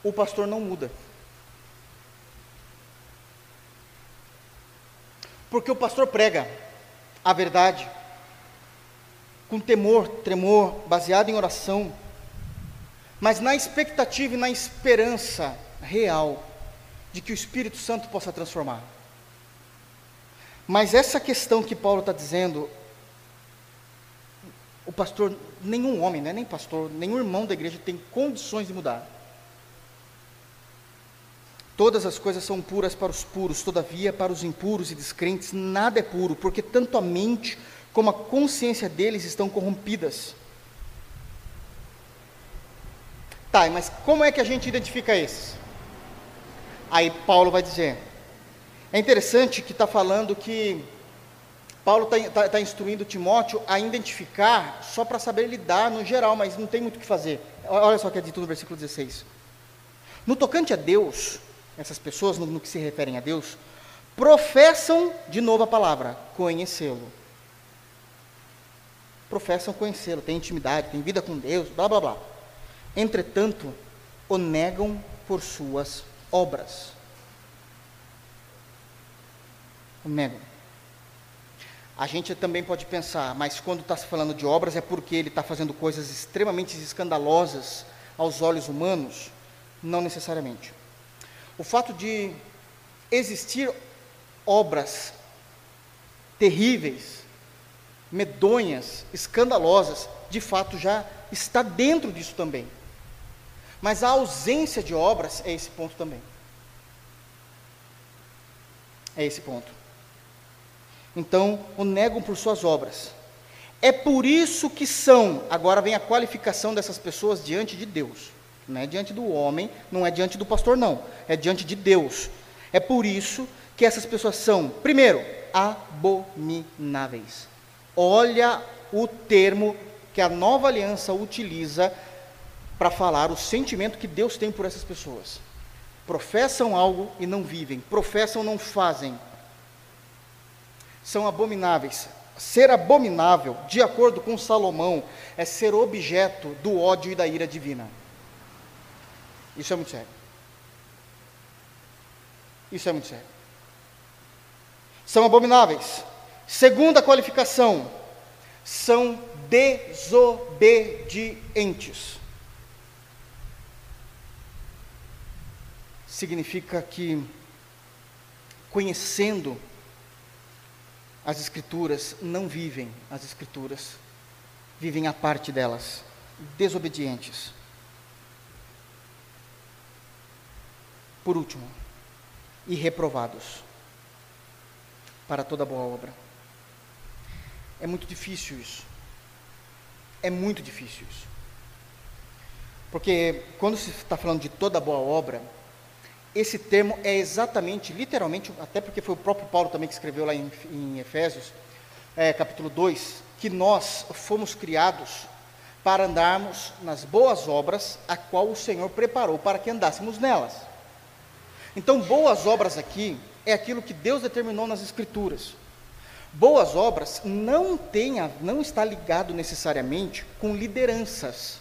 O pastor não muda. Porque o pastor prega a verdade com temor, tremor, baseado em oração, mas na expectativa e na esperança real de que o Espírito Santo possa transformar. Mas essa questão que Paulo está dizendo, o pastor, nenhum homem, né, nem pastor, nenhum irmão da igreja tem condições de mudar. Todas as coisas são puras para os puros, todavia, para os impuros e descrentes, nada é puro, porque tanto a mente como a consciência deles estão corrompidas. Tá, mas como é que a gente identifica esses? Aí Paulo vai dizer. É interessante que está falando que Paulo está tá, tá instruindo Timóteo a identificar só para saber lidar no geral, mas não tem muito o que fazer. Olha só o que é dito no versículo 16. No tocante a Deus, essas pessoas, no, no que se referem a Deus, professam, de novo a palavra, conhecê-lo. Professam conhecê-lo, têm intimidade, têm vida com Deus, blá blá blá. Entretanto, o negam por suas obras. O negam. A gente também pode pensar, mas quando está se falando de obras é porque ele está fazendo coisas extremamente escandalosas aos olhos humanos? Não necessariamente. O fato de existir obras terríveis, medonhas, escandalosas, de fato já está dentro disso também. Mas a ausência de obras é esse ponto também. É esse ponto. Então, o negam por suas obras. É por isso que são, agora vem a qualificação dessas pessoas diante de Deus. Não é diante do homem, não é diante do pastor, não. É diante de Deus. É por isso que essas pessoas são, primeiro, abomináveis. Olha o termo que a nova aliança utiliza para falar o sentimento que Deus tem por essas pessoas. Professam algo e não vivem, professam não fazem. São abomináveis. Ser abominável, de acordo com Salomão, é ser objeto do ódio e da ira divina. Isso é muito sério. Isso é muito sério. São abomináveis. Segunda qualificação, são desobedientes. Significa que, conhecendo as Escrituras, não vivem as Escrituras, vivem a parte delas, desobedientes. Por último, e reprovados para toda boa obra. É muito difícil isso. É muito difícil isso. Porque quando se está falando de toda boa obra, esse termo é exatamente, literalmente, até porque foi o próprio Paulo também que escreveu lá em, em Efésios, é, capítulo 2, que nós fomos criados para andarmos nas boas obras, a qual o Senhor preparou para que andássemos nelas. Então, boas obras aqui é aquilo que Deus determinou nas Escrituras. Boas obras não tem, a, não está ligado necessariamente com lideranças.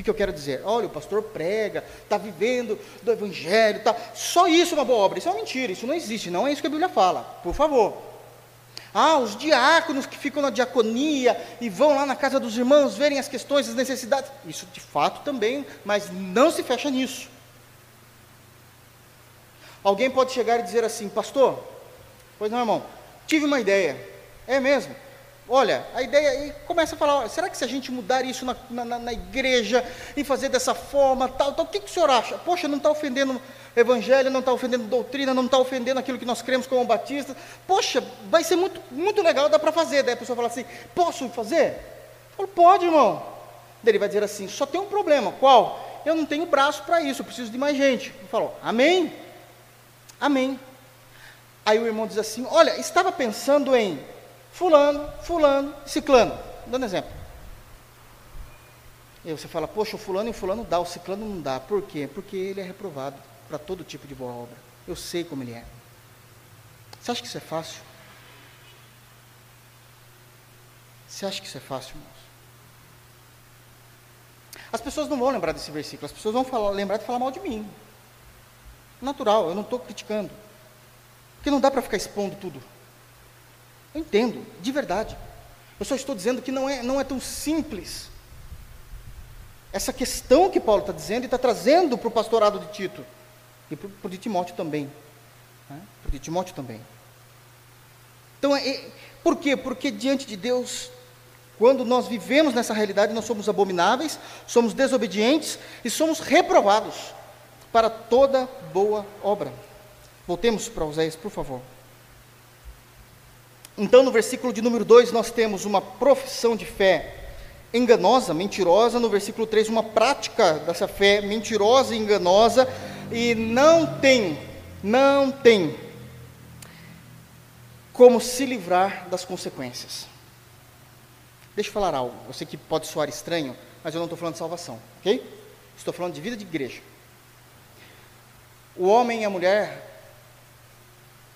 O que, que eu quero dizer? Olha, o pastor prega, está vivendo do evangelho, tá. Só isso é uma boa obra. Isso é uma mentira, isso não existe, não é isso que a Bíblia fala. Por favor. Ah, os diáconos que ficam na diaconia e vão lá na casa dos irmãos verem as questões, as necessidades. Isso de fato também, mas não se fecha nisso. Alguém pode chegar e dizer assim, pastor, pois não, irmão, tive uma ideia. É mesmo? Olha, a ideia, e começa a falar, será que se a gente mudar isso na, na, na igreja e fazer dessa forma, tal, tal, o que, que o senhor acha? Poxa, não está ofendendo evangelho, não está ofendendo doutrina, não está ofendendo aquilo que nós cremos como batistas. Poxa, vai ser muito, muito legal, dá para fazer. Daí a pessoa fala assim, posso fazer? Eu falo, pode, irmão. Daí ele vai dizer assim, só tem um problema, qual? Eu não tenho braço para isso, eu preciso de mais gente. Eu falo, amém? Amém. Aí o irmão diz assim: Olha, estava pensando em Fulano, Fulano, Ciclano. Dando exemplo. E você fala: Poxa, o Fulano e o Fulano dá, o Ciclano não dá. Por quê? Porque ele é reprovado para todo tipo de boa obra. Eu sei como ele é. Você acha que isso é fácil? Você acha que isso é fácil, irmãos? As pessoas não vão lembrar desse versículo, as pessoas vão falar, lembrar de falar mal de mim. Natural, eu não estou criticando. Porque não dá para ficar expondo tudo. Entendo, de verdade. Eu só estou dizendo que não é, não é tão simples. Essa questão que Paulo está dizendo e está trazendo para o pastorado de Tito. E para o de Timóteo também. Né? Para o de Timóteo também. Então, é, por quê? Porque diante de Deus, quando nós vivemos nessa realidade, nós somos abomináveis, somos desobedientes e somos reprovados para toda boa obra. Voltemos para Oséias, por favor. Então, no versículo de número 2, nós temos uma profissão de fé enganosa, mentirosa. No versículo 3, uma prática dessa fé mentirosa e enganosa. E não tem, não tem como se livrar das consequências. Deixa eu falar algo. Eu sei que pode soar estranho, mas eu não estou falando de salvação, ok? Estou falando de vida de igreja. O homem e a mulher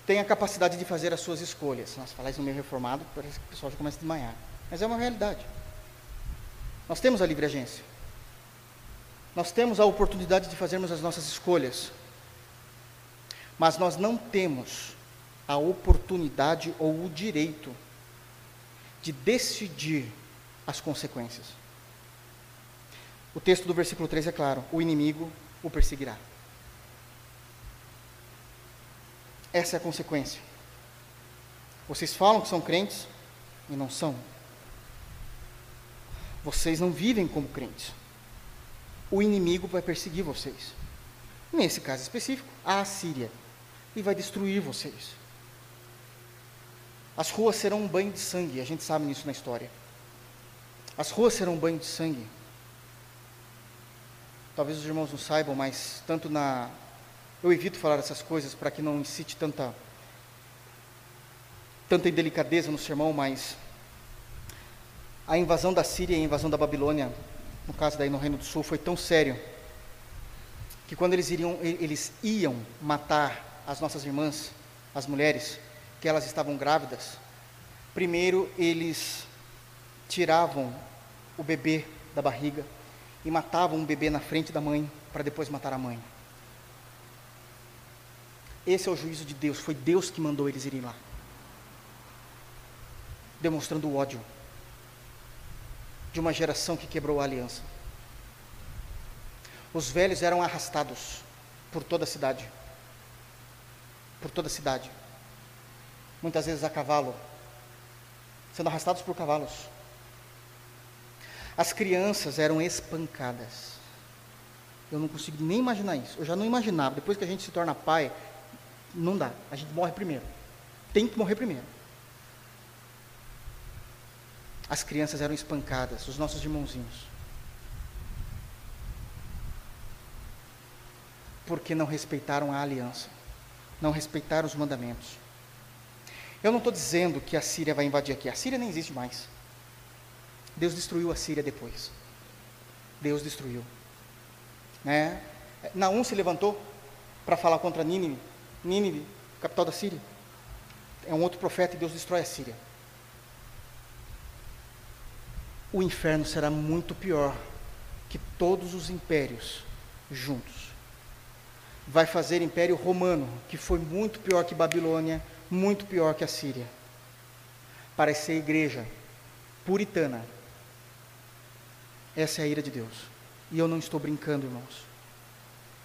têm a capacidade de fazer as suas escolhas. Nós falar isso no meio reformado, parece que o pessoal já começa a desmanhar. Mas é uma realidade. Nós temos a livre agência. Nós temos a oportunidade de fazermos as nossas escolhas. Mas nós não temos a oportunidade ou o direito de decidir as consequências. O texto do versículo 3 é claro: o inimigo o perseguirá. Essa é a consequência. Vocês falam que são crentes e não são. Vocês não vivem como crentes. O inimigo vai perseguir vocês. Nesse caso específico, a Assíria. E vai destruir vocês. As ruas serão um banho de sangue, a gente sabe nisso na história. As ruas serão um banho de sangue. Talvez os irmãos não saibam, mas tanto na eu evito falar essas coisas para que não incite tanta, tanta indelicadeza no sermão, mas a invasão da Síria e a invasão da Babilônia, no caso daí no Reino do Sul, foi tão sério que quando eles iriam, eles iam matar as nossas irmãs, as mulheres, que elas estavam grávidas, primeiro eles tiravam o bebê da barriga e matavam um bebê na frente da mãe para depois matar a mãe. Esse é o juízo de Deus, foi Deus que mandou eles irem lá. Demonstrando o ódio de uma geração que quebrou a aliança. Os velhos eram arrastados por toda a cidade. Por toda a cidade. Muitas vezes a cavalo, sendo arrastados por cavalos. As crianças eram espancadas. Eu não consigo nem imaginar isso. Eu já não imaginava. Depois que a gente se torna pai, não dá. A gente morre primeiro. Tem que morrer primeiro. As crianças eram espancadas, os nossos irmãozinhos. Porque não respeitaram a aliança, não respeitaram os mandamentos. Eu não estou dizendo que a Síria vai invadir aqui, a Síria nem existe mais. Deus destruiu a Síria depois. Deus destruiu. Né? Naum se levantou para falar contra Nínive, Nínive, capital da Síria. É um outro profeta e Deus destrói a Síria. O inferno será muito pior que todos os impérios juntos. Vai fazer império romano, que foi muito pior que Babilônia, muito pior que a Síria. Para ser igreja puritana. Essa é a ira de Deus. E eu não estou brincando, irmãos.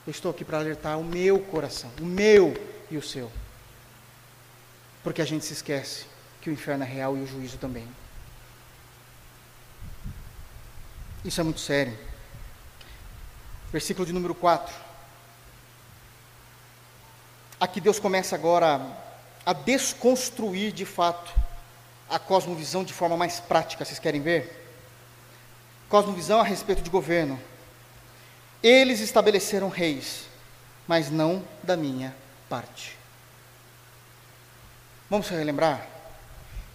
Eu estou aqui para alertar o meu coração, o meu e o seu. Porque a gente se esquece que o inferno é real e o juízo também. Isso é muito sério. Versículo de número 4. Aqui Deus começa agora a desconstruir de fato a cosmovisão de forma mais prática, vocês querem ver? Cosmovisão a respeito de governo. Eles estabeleceram reis, mas não da minha parte. Vamos relembrar?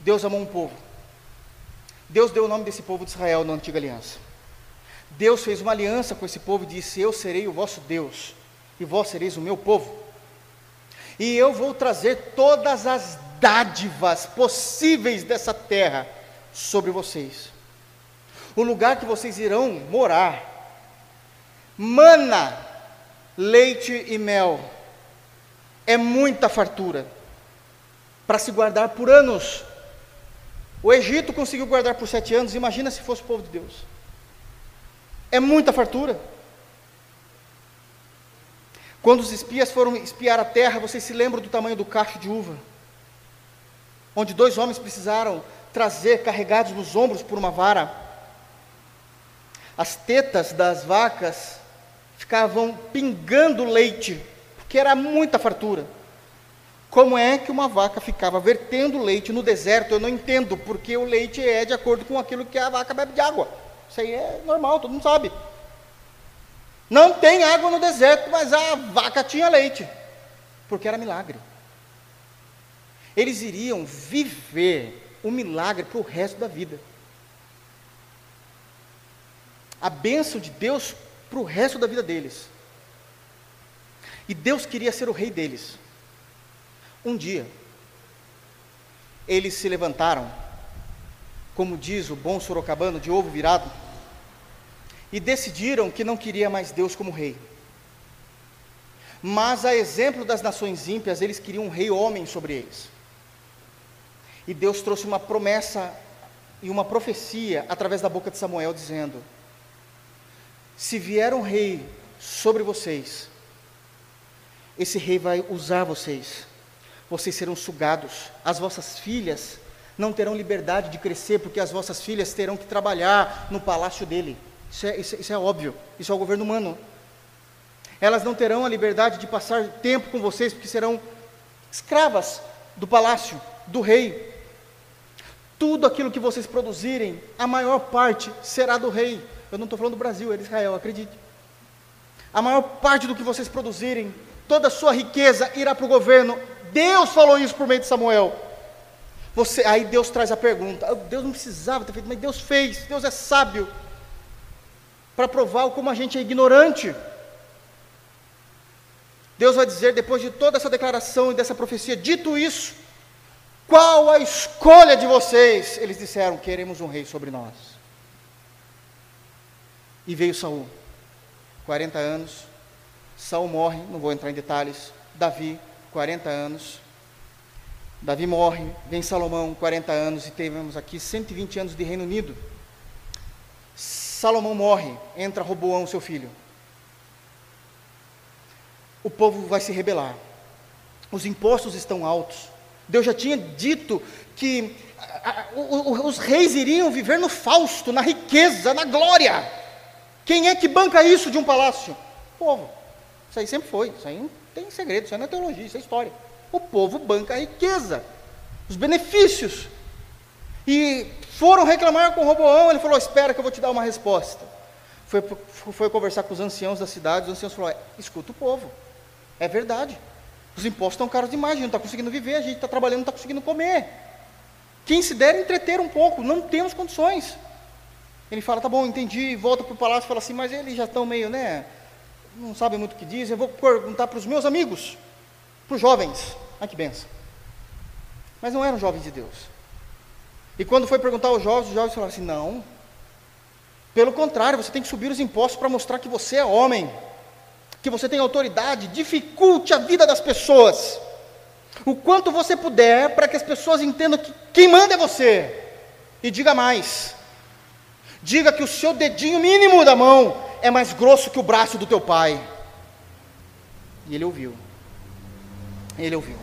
Deus amou um povo. Deus deu o nome desse povo de Israel na antiga aliança. Deus fez uma aliança com esse povo e disse: Eu serei o vosso Deus, e vós sereis o meu povo. E eu vou trazer todas as dádivas possíveis dessa terra sobre vocês. O lugar que vocês irão morar Mana, leite e mel. É muita fartura para se guardar por anos. O Egito conseguiu guardar por sete anos, imagina se fosse o povo de Deus. É muita fartura. Quando os espias foram espiar a terra, vocês se lembram do tamanho do cacho de uva? Onde dois homens precisaram trazer, carregados nos ombros por uma vara, as tetas das vacas ficavam pingando leite, porque era muita fartura. Como é que uma vaca ficava vertendo leite no deserto? Eu não entendo, porque o leite é de acordo com aquilo que a vaca bebe de água. Isso aí é normal, todo mundo sabe. Não tem água no deserto, mas a vaca tinha leite, porque era milagre. Eles iriam viver o milagre para o resto da vida. A bênção de Deus para o resto da vida deles. E Deus queria ser o rei deles. Um dia, eles se levantaram, como diz o bom sorocabano, de ovo virado, e decidiram que não queria mais Deus como rei. Mas, a exemplo das nações ímpias, eles queriam um rei homem sobre eles. E Deus trouxe uma promessa e uma profecia através da boca de Samuel, dizendo: se vier um rei sobre vocês, esse rei vai usar vocês, vocês serão sugados, as vossas filhas não terão liberdade de crescer, porque as vossas filhas terão que trabalhar no palácio dele. Isso é, isso, isso é óbvio, isso é o governo humano. Elas não terão a liberdade de passar tempo com vocês, porque serão escravas do palácio, do rei. Tudo aquilo que vocês produzirem, a maior parte será do rei. Eu não estou falando do Brasil, é de Israel, acredite. A maior parte do que vocês produzirem, toda a sua riqueza irá para o governo. Deus falou isso por meio de Samuel. Você, aí Deus traz a pergunta. Ah, Deus não precisava ter feito, mas Deus fez. Deus é sábio para provar como a gente é ignorante. Deus vai dizer, depois de toda essa declaração e dessa profecia, dito isso, qual a escolha de vocês? Eles disseram: queremos um rei sobre nós. E veio Saul. 40 anos. Saul morre, não vou entrar em detalhes. Davi, 40 anos. Davi morre, vem Salomão, 40 anos, e temos aqui 120 anos de Reino Unido. Salomão morre, entra Roboão, seu filho. O povo vai se rebelar. Os impostos estão altos. Deus já tinha dito que os reis iriam viver no fausto, na riqueza, na glória. Quem é que banca isso de um palácio? O povo. Isso aí sempre foi. Isso aí não tem segredo, isso aí não é teologia, isso é história. O povo banca a riqueza, os benefícios. E foram reclamar com Roboão, ele falou: Espera que eu vou te dar uma resposta. Foi, foi conversar com os anciãos da cidade, os anciãos falaram: Escuta o povo, é verdade. Os impostos estão caros demais, a gente não está conseguindo viver, a gente está trabalhando, não está conseguindo comer. Quem se der, entreter um pouco, não temos condições. Ele fala, tá bom, entendi, volta para o palácio e fala assim, mas eles já estão meio, né, não sabem muito o que dizem, eu vou perguntar para os meus amigos, para os jovens. Ai que benção. Mas não eram jovens de Deus. E quando foi perguntar aos jovens, os jovens falaram assim, não, pelo contrário, você tem que subir os impostos para mostrar que você é homem que você tem autoridade, dificulte a vida das pessoas. O quanto você puder, para que as pessoas entendam que quem manda é você. E diga mais. Diga que o seu dedinho mínimo da mão é mais grosso que o braço do teu pai. E ele ouviu. Ele ouviu.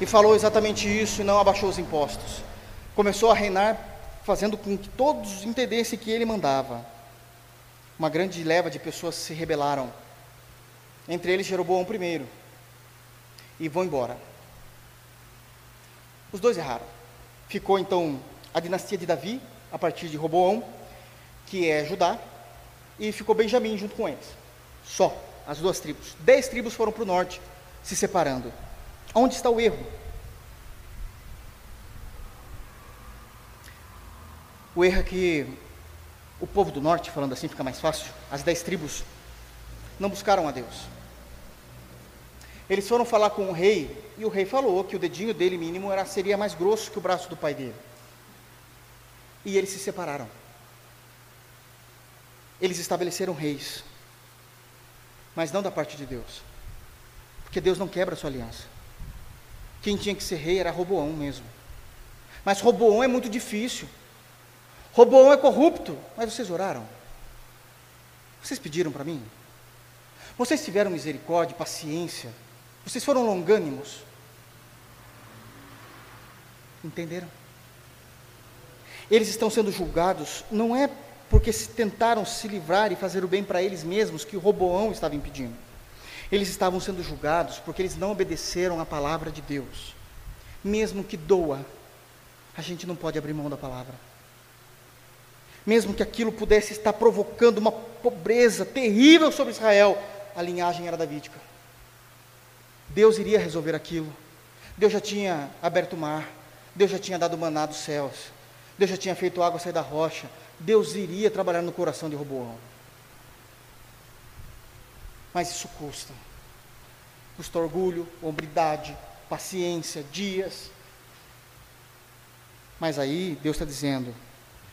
E falou exatamente isso e não abaixou os impostos. Começou a reinar, fazendo com que todos entendessem que ele mandava. Uma grande leva de pessoas se rebelaram entre eles Jeroboão primeiro, e vão embora. Os dois erraram. Ficou então a dinastia de Davi, a partir de Roboão, que é Judá, e ficou Benjamim junto com eles. Só, as duas tribos. Dez tribos foram para o norte, se separando. Onde está o erro? O erro é que o povo do norte, falando assim fica mais fácil, as dez tribos, não buscaram a Deus. Eles foram falar com o rei, e o rei falou que o dedinho dele mínimo era, seria mais grosso que o braço do pai dele. E eles se separaram. Eles estabeleceram reis, mas não da parte de Deus, porque Deus não quebra a sua aliança. Quem tinha que ser rei era Roboão mesmo. Mas Roboão é muito difícil. Roboão é corrupto. Mas vocês oraram? Vocês pediram para mim? Vocês tiveram misericórdia, paciência. Vocês foram longânimos. Entenderam? Eles estão sendo julgados, não é porque se tentaram se livrar e fazer o bem para eles mesmos que o Roboão estava impedindo. Eles estavam sendo julgados porque eles não obedeceram à palavra de Deus. Mesmo que doa, a gente não pode abrir mão da palavra. Mesmo que aquilo pudesse estar provocando uma pobreza terrível sobre Israel, a linhagem era davídica. Deus iria resolver aquilo. Deus já tinha aberto o mar. Deus já tinha dado maná dos céus. Deus já tinha feito água sair da rocha. Deus iria trabalhar no coração de Roboão. Mas isso custa. Custa orgulho, hombridade, paciência, dias. Mas aí Deus está dizendo: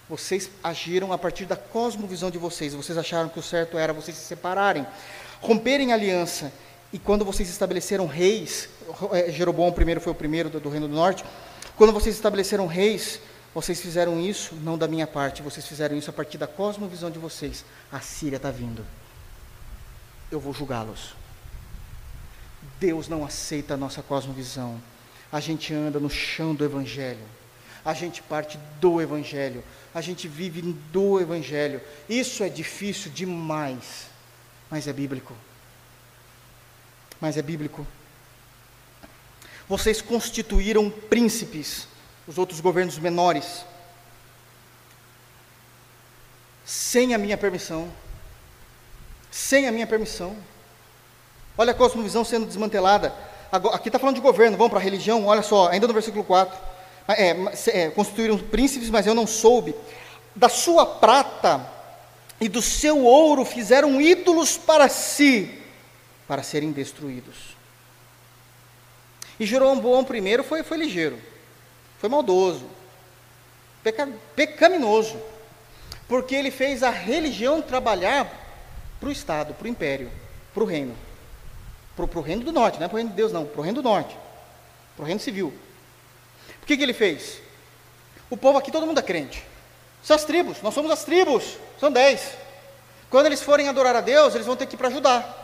vocês agiram a partir da cosmovisão de vocês. Vocês acharam que o certo era vocês se separarem romperem aliança, e quando vocês estabeleceram reis, é, Jeroboão primeiro foi o primeiro do, do Reino do Norte, quando vocês estabeleceram reis, vocês fizeram isso não da minha parte, vocês fizeram isso a partir da cosmovisão de vocês. A Síria está vindo. Eu vou julgá-los. Deus não aceita a nossa cosmovisão. A gente anda no chão do Evangelho. A gente parte do Evangelho. A gente vive do Evangelho. Isso é difícil demais mas é bíblico. Mas é bíblico. Vocês constituíram príncipes, os outros governos menores, sem a minha permissão. Sem a minha permissão. Olha a cosmovisão sendo desmantelada. Aqui está falando de governo, vamos para a religião, olha só, ainda no versículo 4. É, é, constituíram príncipes, mas eu não soube. Da sua prata e do seu ouro fizeram ídolos para si, para serem destruídos. E Jeroboão I foi, foi ligeiro, foi maldoso, peca, pecaminoso. Porque ele fez a religião trabalhar para o Estado, para o império, para o reino. Para o reino do norte, não é para o reino de Deus, não, para o reino do norte, para o reino civil. O que, que ele fez? O povo aqui, todo mundo é crente. São as tribos, nós somos as tribos, são dez. Quando eles forem adorar a Deus, eles vão ter que ir para Judá,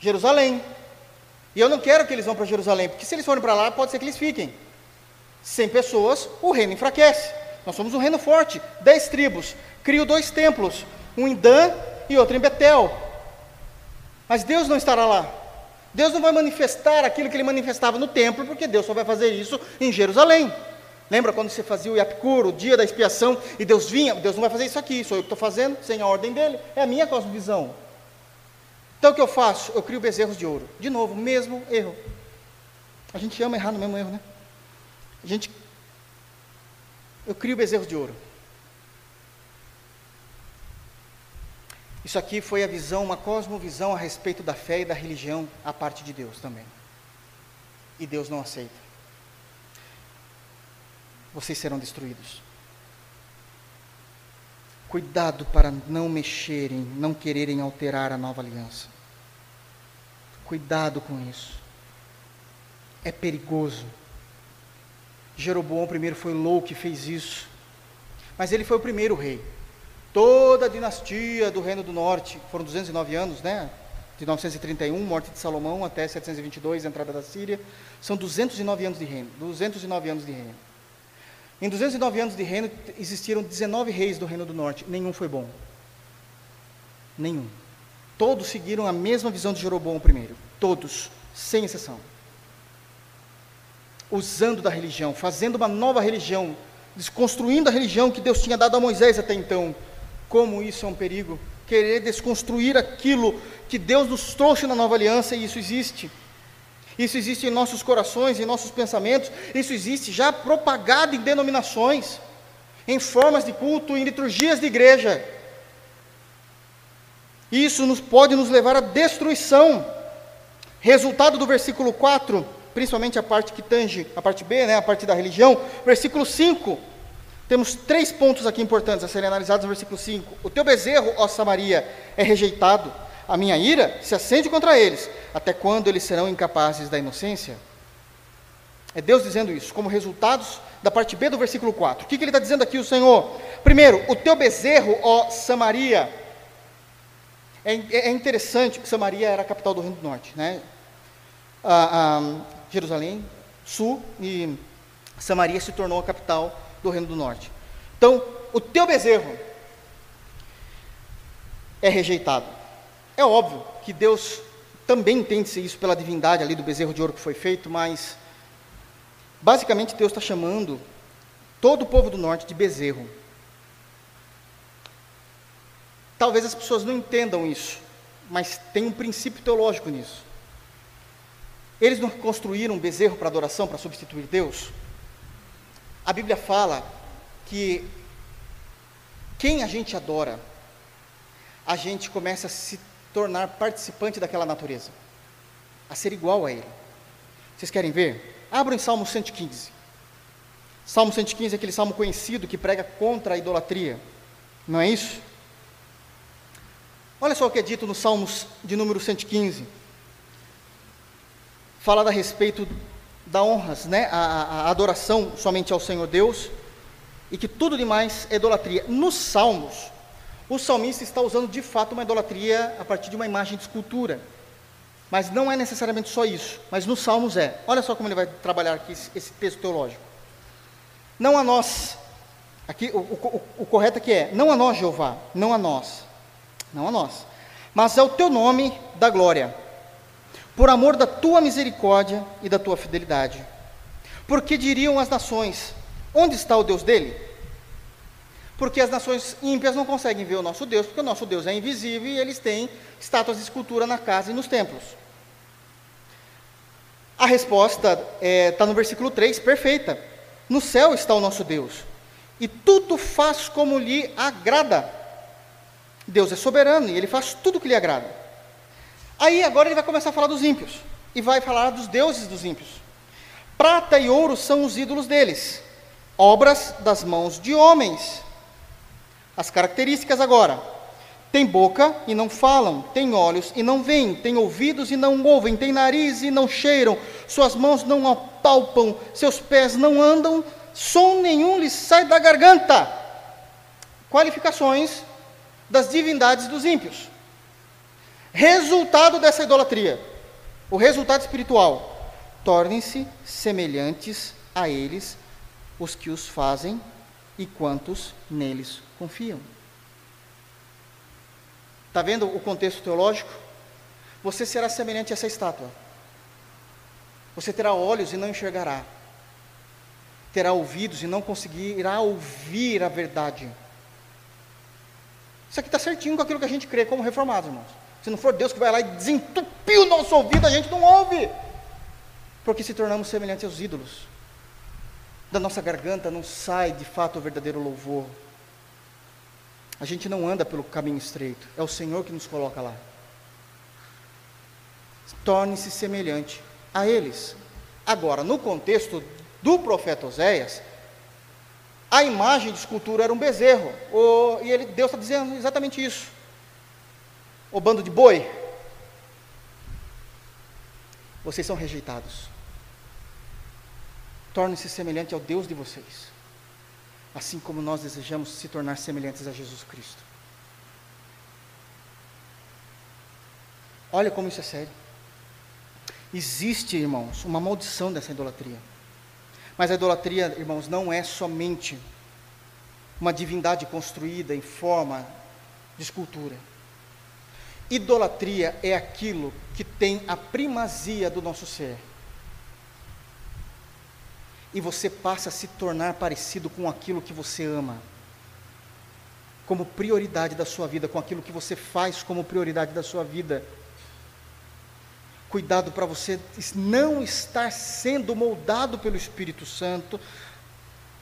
Jerusalém. E eu não quero que eles vão para Jerusalém, porque se eles forem para lá, pode ser que eles fiquem. Sem pessoas, o reino enfraquece. Nós somos um reino forte, dez tribos. Crio dois templos, um em Dan e outro em Betel. Mas Deus não estará lá. Deus não vai manifestar aquilo que ele manifestava no templo, porque Deus só vai fazer isso em Jerusalém. Lembra quando você fazia o Yapkur, o dia da expiação, e Deus vinha? Deus não vai fazer isso aqui, sou eu que estou fazendo, sem a ordem dele. É a minha cosmovisão. Então o que eu faço? Eu crio bezerros de ouro. De novo, mesmo erro. A gente ama errar no mesmo erro, né? A gente. Eu crio bezerros de ouro. Isso aqui foi a visão, uma cosmovisão a respeito da fé e da religião a parte de Deus também. E Deus não aceita vocês serão destruídos. Cuidado para não mexerem, não quererem alterar a nova aliança. Cuidado com isso. É perigoso. Jeroboão primeiro foi louco que fez isso. Mas ele foi o primeiro rei. Toda a dinastia do Reino do Norte, foram 209 anos, né? De 931, morte de Salomão, até 722, entrada da Síria. São 209 anos de reino. 209 anos de reino. Em 209 anos de reino, existiram 19 reis do Reino do Norte, nenhum foi bom. Nenhum. Todos seguiram a mesma visão de Jeroboão I, todos, sem exceção. Usando da religião, fazendo uma nova religião, desconstruindo a religião que Deus tinha dado a Moisés até então. Como isso é um perigo? Querer desconstruir aquilo que Deus nos trouxe na nova aliança, e isso existe. Isso existe em nossos corações, em nossos pensamentos, isso existe já propagado em denominações, em formas de culto, em liturgias de igreja. Isso nos pode nos levar à destruição. Resultado do versículo 4, principalmente a parte que tange, a parte B, né, a parte da religião, versículo 5. Temos três pontos aqui importantes a serem analisados no versículo 5. O teu bezerro, ó Samaria, é rejeitado a minha ira se acende contra eles, até quando eles serão incapazes da inocência? É Deus dizendo isso, como resultados da parte B do versículo 4. O que, que ele está dizendo aqui, o Senhor? Primeiro, o teu bezerro, ó Samaria. É, é interessante que Samaria era a capital do Reino do Norte, né? Ah, ah, Jerusalém, sul, e Samaria se tornou a capital do Reino do Norte. Então, o teu bezerro é rejeitado. É óbvio que Deus também entende-se isso pela divindade ali do bezerro de ouro que foi feito, mas basicamente Deus está chamando todo o povo do norte de bezerro. Talvez as pessoas não entendam isso, mas tem um princípio teológico nisso. Eles não construíram um bezerro para adoração, para substituir Deus? A Bíblia fala que quem a gente adora, a gente começa a se tornar participante daquela natureza, a ser igual a Ele. Vocês querem ver? Abram em Salmo 115. Salmo 115 é aquele salmo conhecido que prega contra a idolatria, não é isso? Olha só o que é dito no Salmos de número 115. Fala a respeito da honras, né? A, a, adoração somente ao Senhor Deus e que tudo demais é idolatria. Nos Salmos, o salmista está usando de fato uma idolatria a partir de uma imagem de escultura. Mas não é necessariamente só isso, mas nos Salmos é. Olha só como ele vai trabalhar aqui esse, esse texto teológico. Não a nós, aqui o, o, o correto aqui é, não a nós, Jeová, não a nós, não a nós, mas ao teu nome da glória, por amor da tua misericórdia e da tua fidelidade. Porque diriam as nações: onde está o Deus dele? Porque as nações ímpias não conseguem ver o nosso Deus, porque o nosso Deus é invisível e eles têm estátuas de escultura na casa e nos templos. A resposta está é, tá no versículo 3, perfeita. No céu está o nosso Deus, e tudo faz como lhe agrada. Deus é soberano e ele faz tudo o que lhe agrada. Aí agora ele vai começar a falar dos ímpios, e vai falar dos deuses dos ímpios. Prata e ouro são os ídolos deles, obras das mãos de homens. As características agora: tem boca e não falam, tem olhos e não veem, tem ouvidos e não ouvem, tem nariz e não cheiram, suas mãos não apalpam, seus pés não andam, som nenhum lhes sai da garganta. Qualificações das divindades dos ímpios. Resultado dessa idolatria, o resultado espiritual: tornem-se semelhantes a eles os que os fazem e quantos neles confiam. Está vendo o contexto teológico? Você será semelhante a essa estátua. Você terá olhos e não enxergará. Terá ouvidos e não conseguirá ouvir a verdade. Isso aqui está certinho com aquilo que a gente crê como reformados, irmãos. Se não for Deus que vai lá e desentupir o nosso ouvido, a gente não ouve. Porque se tornamos semelhantes aos ídolos. Da nossa garganta não sai de fato o verdadeiro louvor. A gente não anda pelo caminho estreito, é o Senhor que nos coloca lá. Torne-se semelhante a eles. Agora, no contexto do profeta Oséias, a imagem de escultura era um bezerro, e ele, Deus está dizendo exatamente isso. O bando de boi, vocês são rejeitados. Torne-se semelhante ao Deus de vocês assim como nós desejamos se tornar semelhantes a Jesus Cristo. Olha como isso é sério. Existe, irmãos, uma maldição dessa idolatria. Mas a idolatria, irmãos, não é somente uma divindade construída em forma de escultura. Idolatria é aquilo que tem a primazia do nosso ser e você passa a se tornar parecido com aquilo que você ama, como prioridade da sua vida, com aquilo que você faz como prioridade da sua vida. Cuidado para você não estar sendo moldado pelo Espírito Santo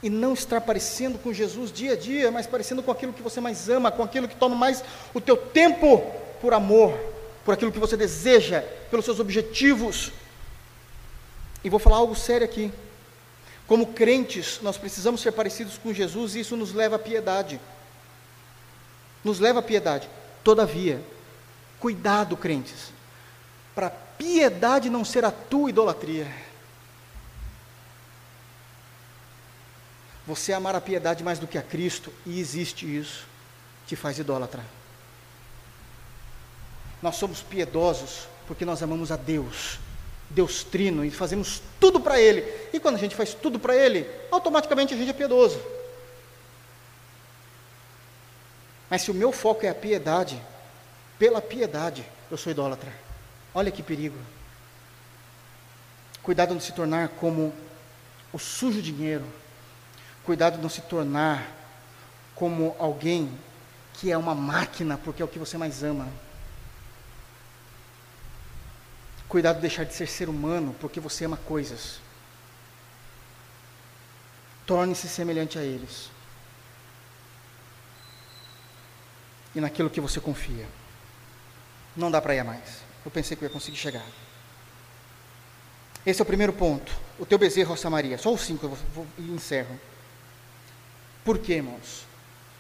e não estar parecendo com Jesus dia a dia, mas parecendo com aquilo que você mais ama, com aquilo que toma mais o teu tempo por amor, por aquilo que você deseja, pelos seus objetivos. E vou falar algo sério aqui. Como crentes, nós precisamos ser parecidos com Jesus e isso nos leva à piedade. Nos leva à piedade. Todavia, cuidado, crentes, para piedade não ser a tua idolatria. Você amar a piedade mais do que a Cristo, e existe isso, te faz idólatra. Nós somos piedosos porque nós amamos a Deus Deus trino e fazemos tudo para Ele. E quando a gente faz tudo para Ele, automaticamente a gente é piedoso. Mas se o meu foco é a piedade, pela piedade eu sou idólatra. Olha que perigo. Cuidado não se tornar como o sujo dinheiro. Cuidado não se tornar como alguém que é uma máquina, porque é o que você mais ama. Cuidado de deixar de ser ser humano, porque você ama coisas. Torne-se semelhante a eles. E naquilo que você confia. Não dá para ir mais. Eu pensei que eu ia conseguir chegar. Esse é o primeiro ponto. O teu bezerro, ó Samaria. Só os cinco eu vou, vou, e encerro. Por quê, irmãos?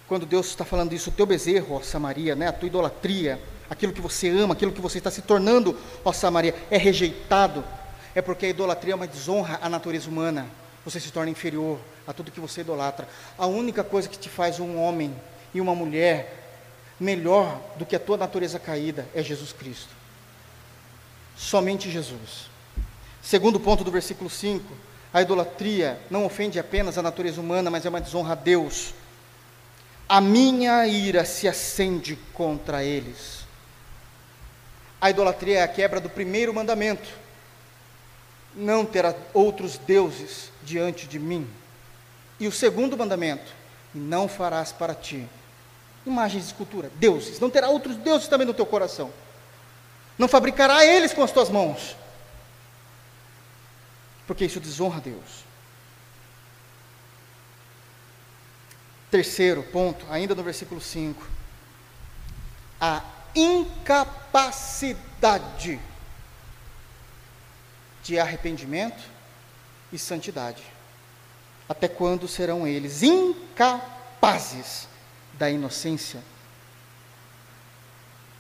Quando Deus está falando isso, o teu bezerro, ó Samaria, né, a tua idolatria, aquilo que você ama, aquilo que você está se tornando, ó Samaria, é rejeitado, é porque a idolatria é uma desonra à natureza humana. Você se torna inferior a tudo que você idolatra. A única coisa que te faz um homem e uma mulher melhor do que a tua natureza caída é Jesus Cristo. Somente Jesus. Segundo ponto do versículo 5, a idolatria não ofende apenas a natureza humana, mas é uma desonra a Deus. A minha ira se acende contra eles. A idolatria é a quebra do primeiro mandamento: não terá outros deuses diante de mim. E o segundo mandamento: não farás para ti imagens de escultura, deuses. Não terá outros deuses também no teu coração. Não fabricará eles com as tuas mãos. Porque isso desonra a Deus. Terceiro ponto, ainda no versículo 5. A incapacidade de arrependimento e santidade. Até quando serão eles incapazes da inocência?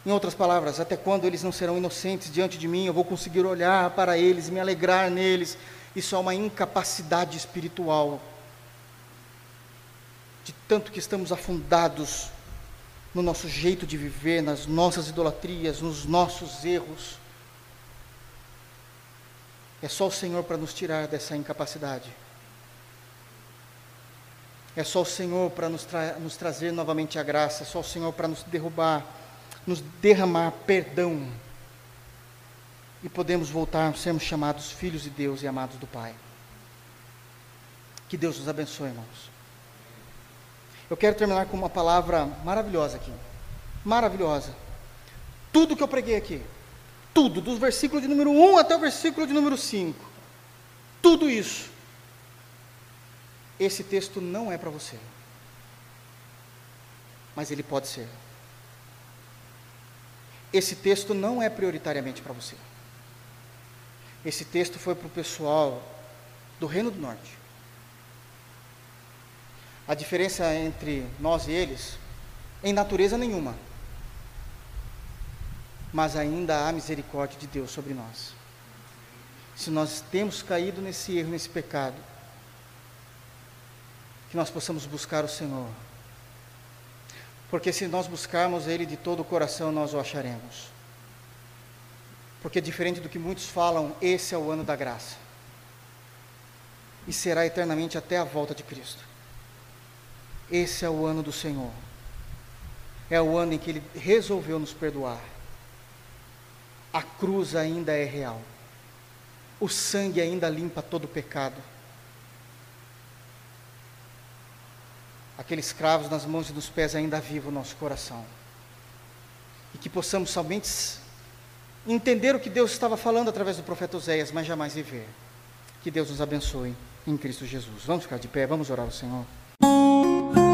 Em outras palavras, até quando eles não serão inocentes diante de mim? Eu vou conseguir olhar para eles, me alegrar neles. Isso é uma incapacidade espiritual. De tanto que estamos afundados no nosso jeito de viver, nas nossas idolatrias, nos nossos erros. É só o Senhor para nos tirar dessa incapacidade. É só o Senhor para nos, tra nos trazer novamente a graça, é só o Senhor para nos derrubar nos derramar perdão e podemos voltar a sermos chamados filhos de Deus e amados do Pai. Que Deus nos abençoe, irmãos. Eu quero terminar com uma palavra maravilhosa aqui. Maravilhosa. Tudo que eu preguei aqui, tudo, do versículo de número 1 até o versículo de número 5, tudo isso, esse texto não é para você, mas ele pode ser esse texto não é prioritariamente para você. Esse texto foi para o pessoal do Reino do Norte. A diferença entre nós e eles, em natureza nenhuma, mas ainda há misericórdia de Deus sobre nós. Se nós temos caído nesse erro, nesse pecado, que nós possamos buscar o Senhor porque se nós buscarmos Ele de todo o coração, nós o acharemos. Porque, diferente do que muitos falam, esse é o ano da graça. E será eternamente até a volta de Cristo. Esse é o ano do Senhor. É o ano em que Ele resolveu nos perdoar. A cruz ainda é real. O sangue ainda limpa todo o pecado. aqueles cravos nas mãos e nos pés ainda vivo o nosso coração. E que possamos somente entender o que Deus estava falando através do profeta Oséias, mas jamais viver. Que Deus nos abençoe em Cristo Jesus. Vamos ficar de pé, vamos orar ao Senhor. Thank you.